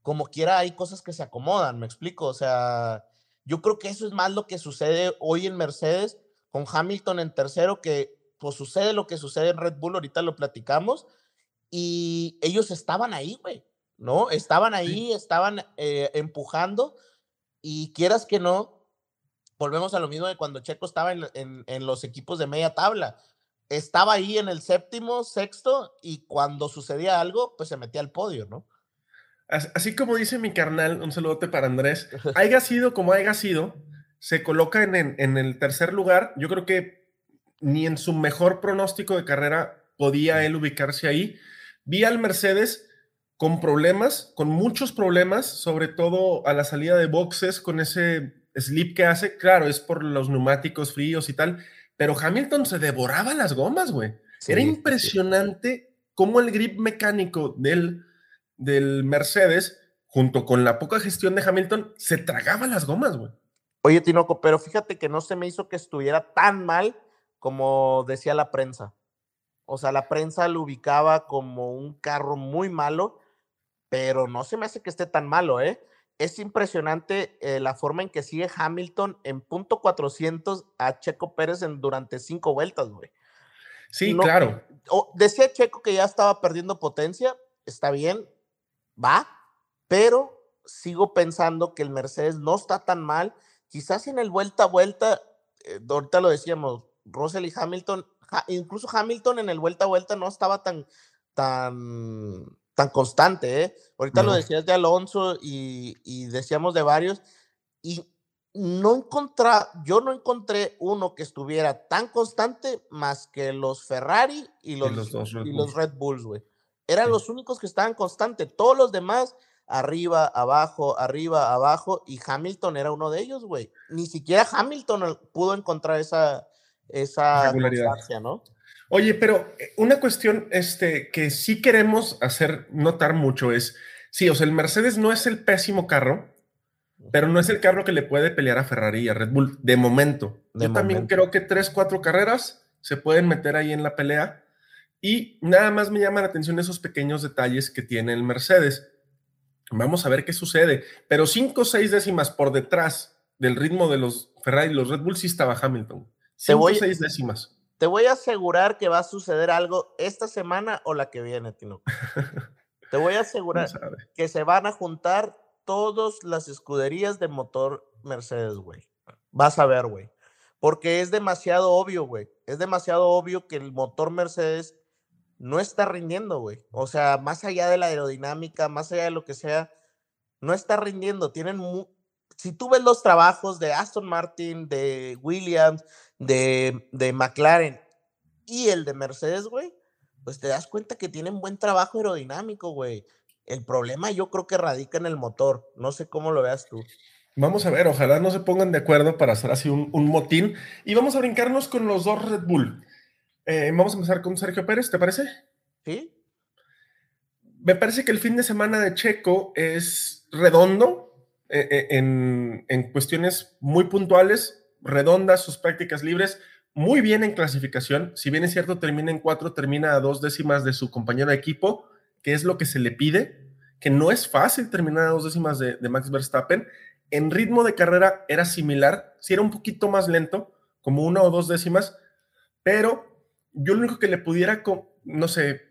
como quiera, hay cosas que se acomodan, me explico. O sea, yo creo que eso es más lo que sucede hoy en Mercedes con Hamilton en tercero, que pues sucede lo que sucede en Red Bull, ahorita lo platicamos, y ellos estaban ahí, güey. ¿No? Estaban ahí, estaban eh, empujando y quieras que no, volvemos a lo mismo de cuando Checo estaba en, los equipos de media tabla. Estaba ahí en el séptimo, sexto y cuando sucedía algo, pues se metía al podio, ¿no? Así como dice mi carnal, un saludote para Andrés, *laughs* haya sido como haya sido, se coloca en, en el tercer lugar. Yo creo que ni en su mejor pronóstico de carrera podía él ubicarse ahí. Vi al Mercedes con problemas, con muchos problemas, sobre todo a la salida de boxes, con ese slip que hace. Claro, es por los neumáticos fríos y tal, pero Hamilton se devoraba las gomas, güey. Era impresionante cómo el grip mecánico del, del Mercedes, junto con la poca gestión de Hamilton, se tragaba las gomas, güey. Oye, Tinoco, pero fíjate que no se me hizo que estuviera tan mal como decía la prensa. O sea, la prensa lo ubicaba como un carro muy malo pero no se me hace que esté tan malo, ¿eh? Es impresionante eh, la forma en que sigue Hamilton en punto 400 a Checo Pérez en, durante cinco vueltas, güey. Sí, claro. decía Checo que ya estaba perdiendo potencia, está bien, va, pero sigo pensando que el Mercedes no está tan mal. Quizás en el vuelta a vuelta, eh, ahorita lo decíamos, Russell y Hamilton, incluso Hamilton en el vuelta a vuelta no estaba tan, tan tan constante, ¿eh? Ahorita lo decías de Alonso y, decíamos de varios, y no encontré, yo no encontré uno que estuviera tan constante más que los Ferrari y los, y los, Red, Bulls, güey. Eran los únicos que estaban constantes, todos los demás arriba, abajo, arriba, abajo, y Hamilton era uno de ellos, güey. Ni siquiera Hamilton pudo encontrar esa, esa ¿no? Oye, pero eh, una cuestión este, que sí queremos hacer notar mucho es, sí, o sea, el Mercedes no es el pésimo carro, pero no es el carro que le puede pelear a Ferrari y a Red Bull de momento. Yo también creo que tres, cuatro carreras se pueden meter ahí en la pelea y nada más me llama la atención esos pequeños detalles que tiene el Mercedes. Vamos a ver qué sucede, pero cinco o seis décimas por detrás del ritmo de los Ferrari y los Red Bull sí estaba Hamilton. Cinco o seis décimas. Te voy a asegurar que va a suceder algo esta semana o la que viene, Tino. *laughs* Te voy a asegurar que se van a juntar todas las escuderías de motor Mercedes, güey. Vas a ver, güey. Porque es demasiado obvio, güey. Es demasiado obvio que el motor Mercedes no está rindiendo, güey. O sea, más allá de la aerodinámica, más allá de lo que sea, no está rindiendo. Tienen, si tú ves los trabajos de Aston Martin, de Williams, de, de McLaren y el de Mercedes, güey, pues te das cuenta que tienen buen trabajo aerodinámico, güey. El problema yo creo que radica en el motor. No sé cómo lo veas tú. Vamos a ver, ojalá no se pongan de acuerdo para hacer así un, motín. Y vamos a brincarnos con los dos Red Bull. Eh, vamos a empezar con Sergio Pérez, ¿te parece? Sí. Me parece que el fin de semana de Checo es redondo eh, eh, en, en cuestiones muy puntuales, redondas sus prácticas libres, muy bien en clasificación. Si bien es cierto, termina en cuatro, termina a dos décimas de su compañero de equipo, que es lo que se le pide, que no es fácil terminar a dos décimas de, Max Verstappen. En ritmo de carrera era similar, si era un poquito más lento, como una o dos décimas, pero yo lo único que le pudiera, no sé,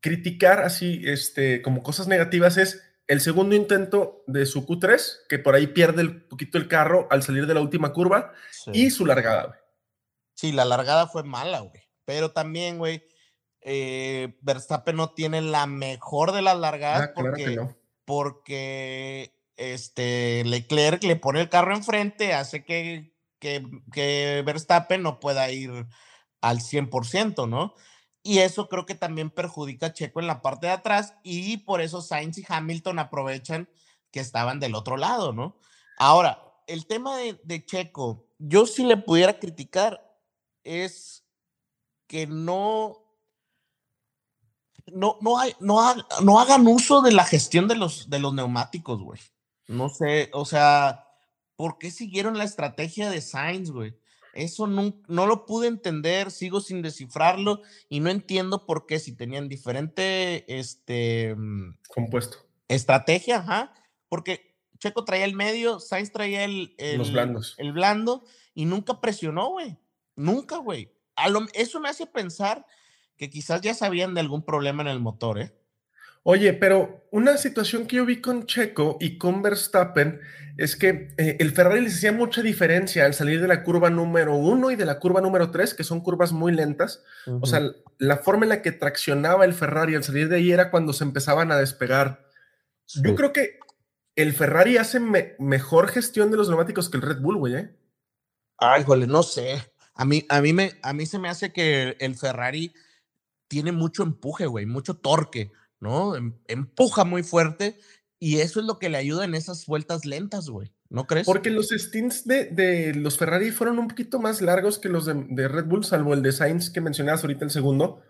criticar así, este, como cosas negativas es el segundo intento de su Q3, que por ahí pierde un poquito el carro al salir de la última curva, y su largada. Sí, la largada fue mala, güey. Pero también, güey, eh, Verstappen no tiene la mejor de las largadas ah, porque, porque este, Leclerc le pone el carro enfrente, hace que, que, que Verstappen no pueda ir al 100%, ¿no? Y eso creo que también perjudica a Checo en la parte de atrás y por eso Sainz y Hamilton aprovechan que estaban del otro lado, ¿no? Ahora, el tema de, Checo, yo sí le pudiera criticar es que no, no, no, hay, no, no hagan uso de la gestión de los, de los neumáticos, güey. No sé, o sea, ¿por qué siguieron la estrategia de Sainz, güey? Eso no, no, lo pude entender, sigo sin descifrarlo y no entiendo por qué si tenían diferente este mm, compuesto. Estrategia, ajá, porque Checo traía el medio, Sainz traía el, el, Los blandos. el blando y nunca presionó, güey. Nunca, güey. Eso me hace pensar que quizás ya sabían de algún problema en el motor, ¿eh? Oye, pero una situación que yo vi con Checo y con Verstappen es que eh, el Ferrari les hacía mucha diferencia al salir de la curva número uno y de la curva número tres, que son curvas muy lentas. O sea, la forma en la que traccionaba el Ferrari al salir de ahí era cuando se empezaban a despegar. Yo creo que el Ferrari hace mejor gestión de los neumáticos que el Red Bull, güey, ¿eh? Ay, jole, no sé. A mí, a mí, me, a mí se me hace que el Ferrari tiene mucho empuje, güey, mucho torque, ¿no? Em, empuja muy fuerte y eso es lo que le ayuda en esas vueltas lentas, güey. ¿No crees? Porque los stints de, de, los Ferrari fueron un poquito más largos que los de, de, Red Bull, salvo el de Sainz que mencionabas ahorita el segundo,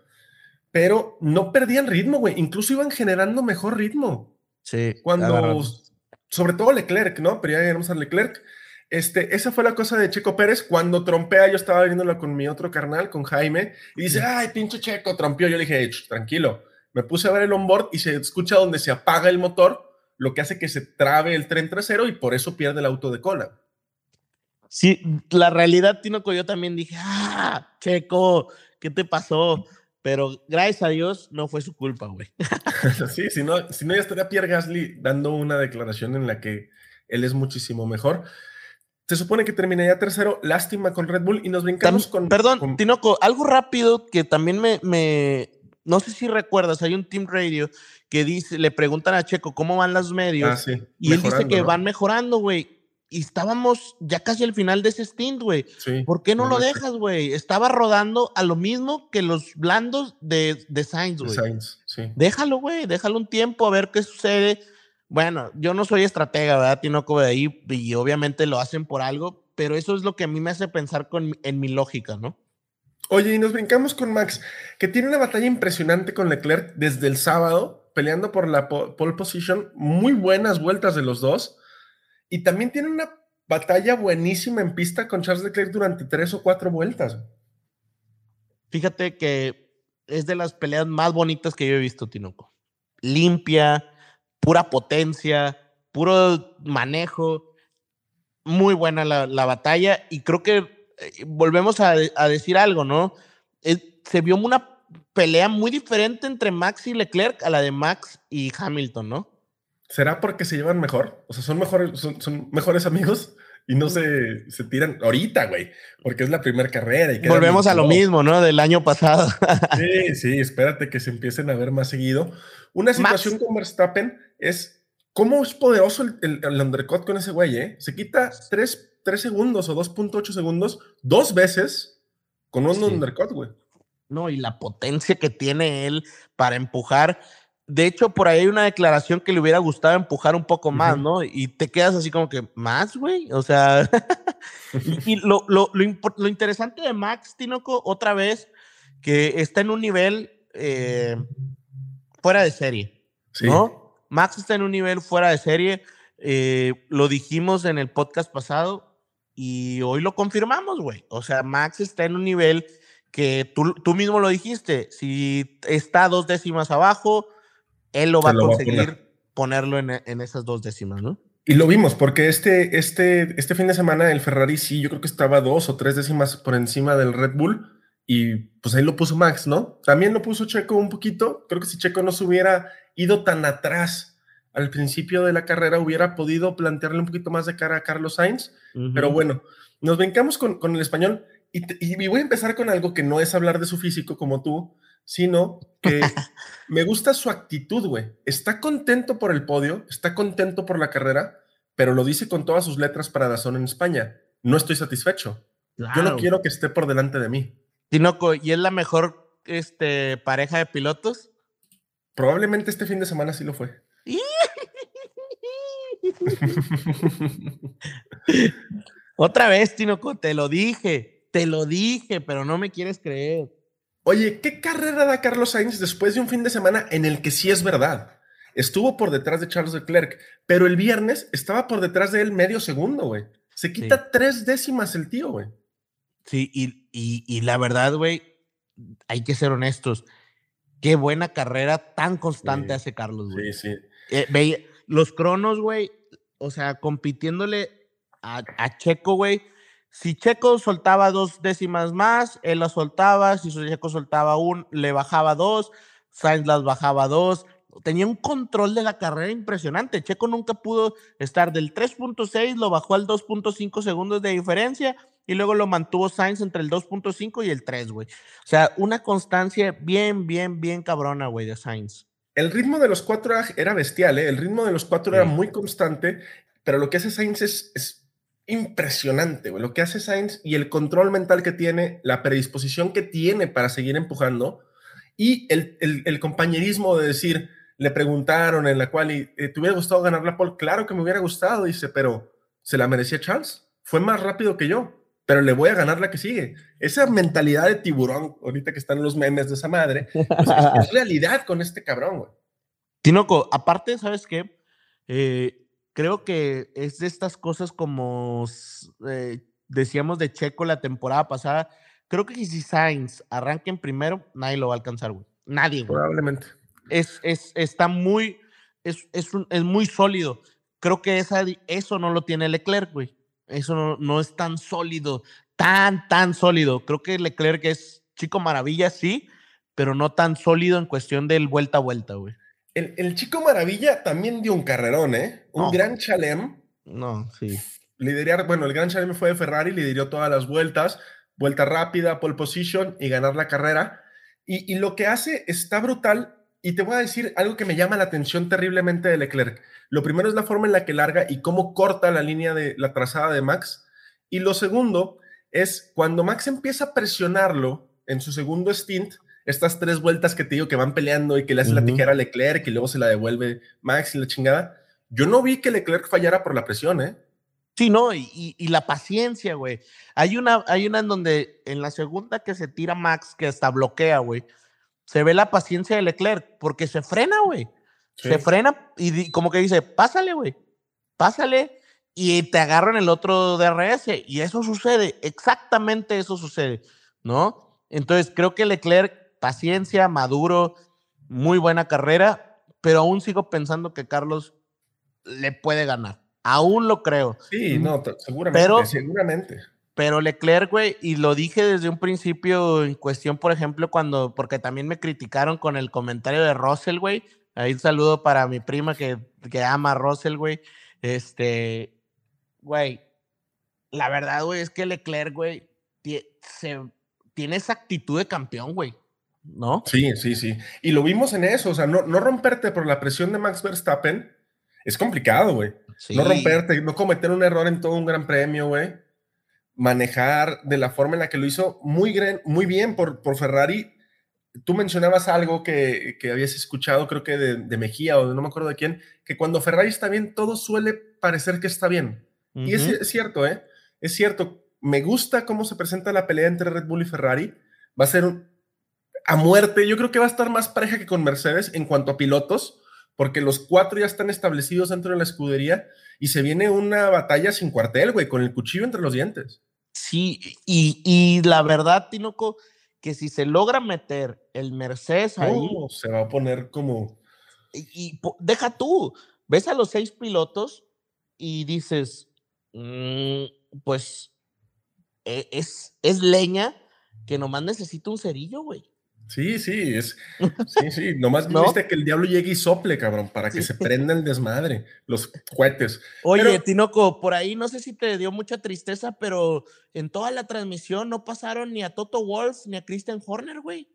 pero no perdían ritmo, güey. Incluso iban generando mejor ritmo. Sí. Cuando, sobre todo Leclerc, ¿no? Pero ya llegamos a Leclerc. Este, esa fue la cosa de Checo Pérez. Cuando trompea, yo estaba viéndolo con mi otro carnal, con Jaime, y dice, ay, pinche Checo, trompeó. Yo le dije, tranquilo. Me puse a ver el onboard y se escucha donde se apaga el motor, lo que hace que se trabe el tren trasero y por eso pierde el auto de cola. Sí, la realidad, Tinoco, yo también dije, ah, Checo, ¿qué te pasó? Pero gracias a Dios no fue su culpa, güey. *laughs* sí, si no, si no ya estaría Pierre Gasly dando una declaración en la que él es muchísimo mejor. Se supone que terminaría tercero, lástima con Red Bull y nos brincamos con. Perdón, Tinoco, algo rápido que también me, me, No sé si recuerdas, hay un Team Radio que dice, le preguntan a Checo cómo van los medios. Ah, sí. Y él dice que van mejorando, güey. Y estábamos ya casi al final de ese stint, güey. Sí, ¿Por qué no lo dejas, güey? Estaba rodando a lo mismo que los blandos de, de Sainz, güey. Sí. Déjalo, güey. Déjalo un tiempo a ver qué sucede bueno, yo no soy estratega, ¿verdad? Tinoco de ahí, y obviamente lo hacen por algo, pero eso es lo que a mí me hace pensar con, en mi lógica, ¿no? Oye, y nos brincamos con Max, que tiene una batalla impresionante con Leclerc desde el sábado, peleando por la pole position, muy buenas vueltas de los dos, y también tiene una batalla buenísima en pista con Charles Leclerc durante tres o cuatro vueltas. Fíjate que es de las peleas más bonitas que yo he visto, Tinoco. Limpia, pura potencia, puro manejo. Muy buena la, batalla y creo que eh, volvemos a, decir algo, ¿no? se vio una pelea muy diferente entre Max y Leclerc a la de Max y Hamilton, ¿no? ¿Será porque se llevan mejor? O sea, son mejores, son, mejores amigos y no se, se tiran ahorita, güey, porque es la primera carrera. Y Volvemos a lo mismo, ¿no? Del año pasado. *laughs* sí, sí, espérate que se empiecen a ver más seguido. Una situación con Verstappen es cómo es poderoso el, el, undercut con ese güey, ¿eh? Se quita 3, segundos o 2.8 segundos dos veces con un undercut, güey. No, y la potencia que tiene él para empujar. de hecho, por ahí hay una declaración que le hubiera gustado empujar un poco más, ¿no? Y te quedas así como que, ¿más, güey? O sea, *laughs* y, lo, lo, lo, interesante de Max Tinoco, otra vez, que está en un nivel eh, fuera de serie, ¿no? Max está en un nivel fuera de serie, eh, lo dijimos en el podcast pasado y hoy lo confirmamos, güey. O sea, Max está en un nivel que tú, tú mismo lo dijiste, si está dos décimas abajo, él lo va a conseguir ponerlo en, en, esas dos décimas, ¿no? Y lo vimos, porque este, este, este fin de semana el Ferrari sí, yo creo que estaba dos o tres décimas por encima del Red Bull y pues ahí lo puso Max, ¿no? También lo puso Checo un poquito, creo que si Checo no se hubiera ido tan atrás al principio de la carrera, hubiera podido plantearle un poquito más de cara a Carlos Sainz, pero bueno, nos vencamos con, con el español y, y voy a empezar con algo que no es hablar de su físico como tú, sino que *laughs* me gusta su actitud, güey. Está contento por el podio, está contento por la carrera, pero lo dice con todas sus letras para Dazón en España. No estoy satisfecho. Yo no quiero que esté por delante de mí. Tinoco, ¿y es la mejor este, pareja de pilotos? Probablemente este fin de semana sí lo fue. *laughs* Otra vez, Tinoco, te lo dije, te lo dije, pero no me quieres creer. Oye, ¿qué carrera da Carlos Sainz después de un fin de semana en el que sí es verdad? Estuvo por detrás de Charles Leclerc, pero el viernes estaba por detrás de él medio segundo, güey. Se quita tres décimas el tío, güey. Sí, y, la verdad, güey, hay que ser honestos. Qué buena carrera tan constante hace Carlos, güey. Sí, sí. Eh, los cronos, güey, o sea, compitiéndole a, Checo, güey, si Checo soltaba dos décimas más, él las soltaba. Si Checo soltaba un, le bajaba dos. Sainz las bajaba dos. Tenía un control de la carrera impresionante. Checo nunca pudo estar del 3.6, lo bajó al 2.5 segundos de diferencia y luego lo mantuvo Sainz entre el 2.5 y el 3, güey. O sea, una constancia bien, bien, bien cabrona, güey, de Sainz. El ritmo de los cuatro era bestial, ¿eh? El ritmo de los cuatro era muy constante, pero lo que hace Sainz es impresionante, güey, lo que hace Sainz y el control mental que tiene, la predisposición que tiene para seguir empujando y el, el, compañerismo de decir, le preguntaron en la cual, eh, ¿te hubiera gustado ganar la pole? Claro que me hubiera gustado, dice, pero ¿se la merecía Charles? Fue más rápido que yo, pero le voy a ganar la que sigue. Esa mentalidad de tiburón, ahorita que están los memes de esa madre, pues, es, *laughs* realidad con este cabrón, güey. Tinoco, aparte, ¿sabes qué? Eh, creo que es de estas cosas como eh, decíamos de Checo la temporada pasada. Creo que si Sainz arranca en primero, nadie lo va a alcanzar, güey. Nadie, Probablemente. Es, es, está muy, es, es, es muy sólido. Creo que esa, eso no lo tiene Leclerc, güey. Eso no, no es tan sólido, tan, tan sólido. Creo que Leclerc es chico maravilla, sí, pero no tan sólido en cuestión del vuelta a vuelta, güey. El, Chico Maravilla también dio un carrerón, ¿eh? Un gran chalem. No, sí. Liderar, bueno, el gran chalem fue de Ferrari, lideró todas las vueltas, vuelta rápida, pole position y ganar la carrera. Y, lo que hace está brutal. Y te voy a decir algo que me llama la atención terriblemente de Leclerc. Lo primero es la forma en la que larga y cómo corta la línea de la trazada de Max. Y lo segundo es cuando Max empieza a presionarlo en su segundo stint, estas tres vueltas que te digo que van peleando y que le hace la tijera a Leclerc y luego se la devuelve Max y la chingada. Yo no vi que Leclerc fallara por la presión, ¿eh? Sí, no, y, la paciencia, güey. Hay una, hay una en donde en la segunda que se tira Max, que hasta bloquea, güey, se ve la paciencia de Leclerc, porque se frena, güey. Se frena y como que dice, pásale, güey, pásale, y te agarran el otro DRS, y eso sucede, exactamente eso sucede, ¿no? Entonces creo que Leclerc paciencia, maduro, muy buena carrera, pero aún sigo pensando que Carlos le puede ganar. Aún lo creo. Sí, no, seguramente. Pero, seguramente. Pero Leclerc, güey, y lo dije desde un principio en cuestión, por ejemplo, cuando, porque también me criticaron con el comentario de Russell, güey. Ahí un saludo para mi prima que, que ama a Russell, güey. Este, güey, la verdad, güey, es que Leclerc, güey, tiene esa actitud de campeón, güey. ¿no? Sí, sí, sí. Y lo vimos en eso, o sea, no, no romperte por la presión de Max Verstappen es complicado, güey. No romperte, no cometer un error en todo un gran premio, güey. Manejar de la forma en la que lo hizo muy, muy bien por, por Ferrari. tú mencionabas algo que, habías escuchado, creo que de, Mejía o no me acuerdo de quién, que cuando Ferrari está bien, todo suele parecer que está bien. Y es, cierto, ¿eh? Es cierto. Me gusta cómo se presenta la pelea entre Red Bull y Ferrari. Va a ser a muerte. Yo creo que va a estar más pareja que con Mercedes en cuanto a pilotos, porque los cuatro ya están establecidos dentro de la escudería y se viene una batalla sin cuartel, güey, con el cuchillo entre los dientes. Sí, y, y la verdad, Tinoco, que si se logra meter el Mercedes ahí. se va a poner como. Y, deja tú, ves a los seis pilotos y dices, mm, pues e, es, es leña que nomás necesita un cerillo, güey. Sí, sí, es. *laughs* Sí, sí, nomás viste que el diablo llegue y sople, cabrón, para que se prenda el desmadre, los cohetes. Oye, Tinoco, por ahí no sé si te dio mucha tristeza, pero en toda la transmisión no pasaron ni a Toto Wolf ni a Christian Horner, güey.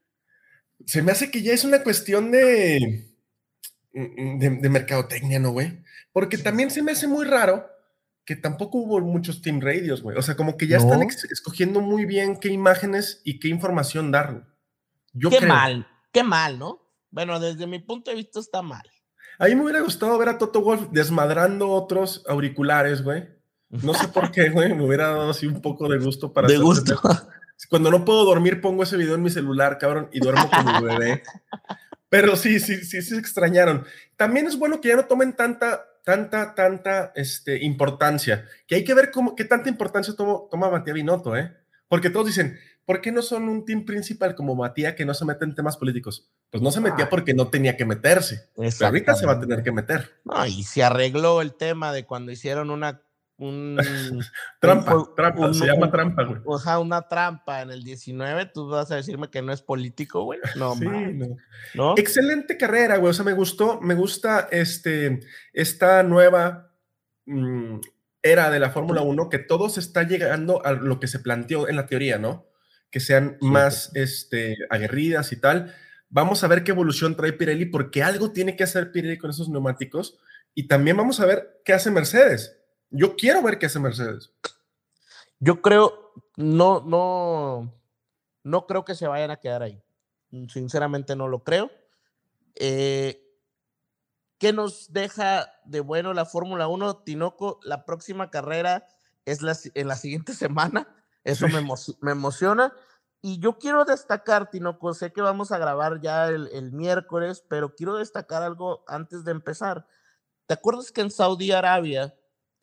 Se me hace que ya es una cuestión de. de, mercadotecnia, ¿no, güey? Porque también se me hace muy raro que tampoco hubo muchos team radios, güey. O sea, como que ya están escogiendo muy bien qué imágenes y qué información dar qué mal, qué mal, ¿no? Bueno, desde mi punto de vista está mal. A mí me hubiera gustado ver a Toto Wolf desmadrando otros auriculares, güey. No sé por qué, güey. Me hubiera dado así un poco de gusto para. De gusto. Cuando no puedo dormir, pongo ese video en mi celular, cabrón, y duermo con mi bebé. Pero sí, sí, sí, sí se extrañaron. También es bueno que ya no tomen tanta, tanta, tanta este, importancia. Que hay que ver cómo, qué tanta importancia toma, toma Matías Binotto, ¿eh? Porque todos dicen, ¿por qué no son un team principal como Matías que no se mete en temas políticos? Pues no se metía ah. porque no tenía que meterse. Pero ahorita se va a tener que meter. No, y se arregló el tema de cuando hicieron una un, *laughs* trampa, trampa, se llama trampa, güey. O sea, una trampa en el 19, tú vas a decirme que no es político, güey. No, sí, no. Excelente carrera, güey. O sea, me gustó, me gusta este, esta nueva mm, era de la Fórmula 1 que todo se está llegando a lo que se planteó en la teoría, ¿no? Que sean más este, aguerridas y tal. Vamos a ver qué evolución trae Pirelli, porque algo tiene que hacer Pirelli con esos neumáticos. Y también vamos a ver qué hace Mercedes. Yo quiero ver qué hace Mercedes. Yo creo, no, no, no creo que se vayan a quedar ahí. Sinceramente no lo creo. Eh, ¿Qué nos deja de bueno la Fórmula 1? Tinoco, la próxima carrera es la, en la siguiente *laughs* semana. Eso me, me, emociona. Y yo quiero destacar, Tinoco, sé que vamos a grabar ya el, el, miércoles, pero quiero destacar algo antes de empezar. ¿Te acuerdas que en Saudi Arabia,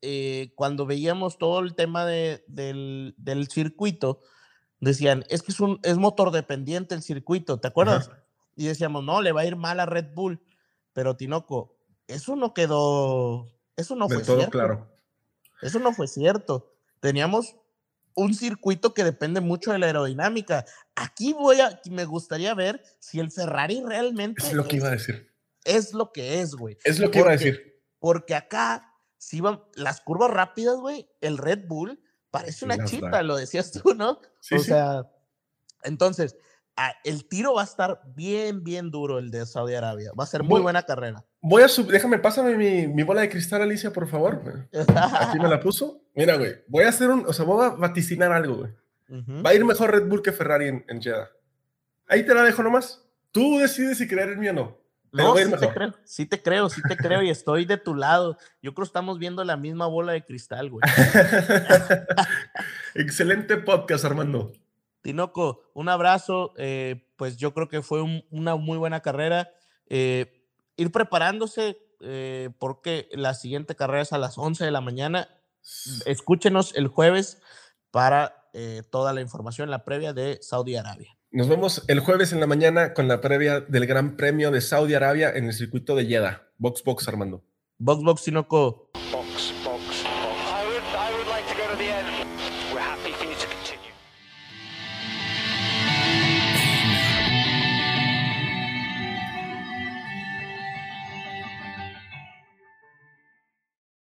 eh, cuando veíamos todo el tema de, del, del, circuito, decían, es que es, un, es motor dependiente el circuito, ¿te acuerdas? Y decíamos, no, le va a ir mal a Red Bull. Pero Tinoco, eso no quedó, eso no fue cierto. claro. Eso no fue cierto. Teníamos un circuito que depende mucho de la aerodinámica. Aquí voy a, me gustaría ver si el Ferrari realmente. Es lo que iba a decir. Es lo que es, güey. Es lo que iba a decir. Porque acá, si van las curvas rápidas, güey, el Red Bull parece una chita, lo decías tú, ¿no? Sí, o sea, entonces, el tiro va a estar bien, bien duro el de Saudi Arabia. Va a ser muy buena carrera. Voy a subir, déjame, pásame mi, bola de cristal, Alicia, por favor. Aquí me la *laughs* puso. Mira, güey, voy a hacer un, o sea, voy a vaticinar algo, güey. Va a ir mejor Red Bull que Ferrari en, en, Jeddah. Ahí te la dejo nomás. Tú decides si creer en mí o no. no, sí te creo, sí te creo, sí te creo y estoy de tu lado. Yo creo que estamos viendo la misma bola de cristal, güey. *laughs* Excelente podcast, Armando. Tinoco, un abrazo. Eh, pues yo creo que fue una muy buena carrera. Eh, ir preparándose eh, porque la siguiente carrera es a las 11 de la mañana. Escúchenos el jueves para toda la información, la previa de Saudi Arabia. Nos vemos el jueves en la mañana con la previa del Gran Premio de Saudi Arabia en el circuito de Jeddah. Box Box, Armando. Box Box, Tinoco.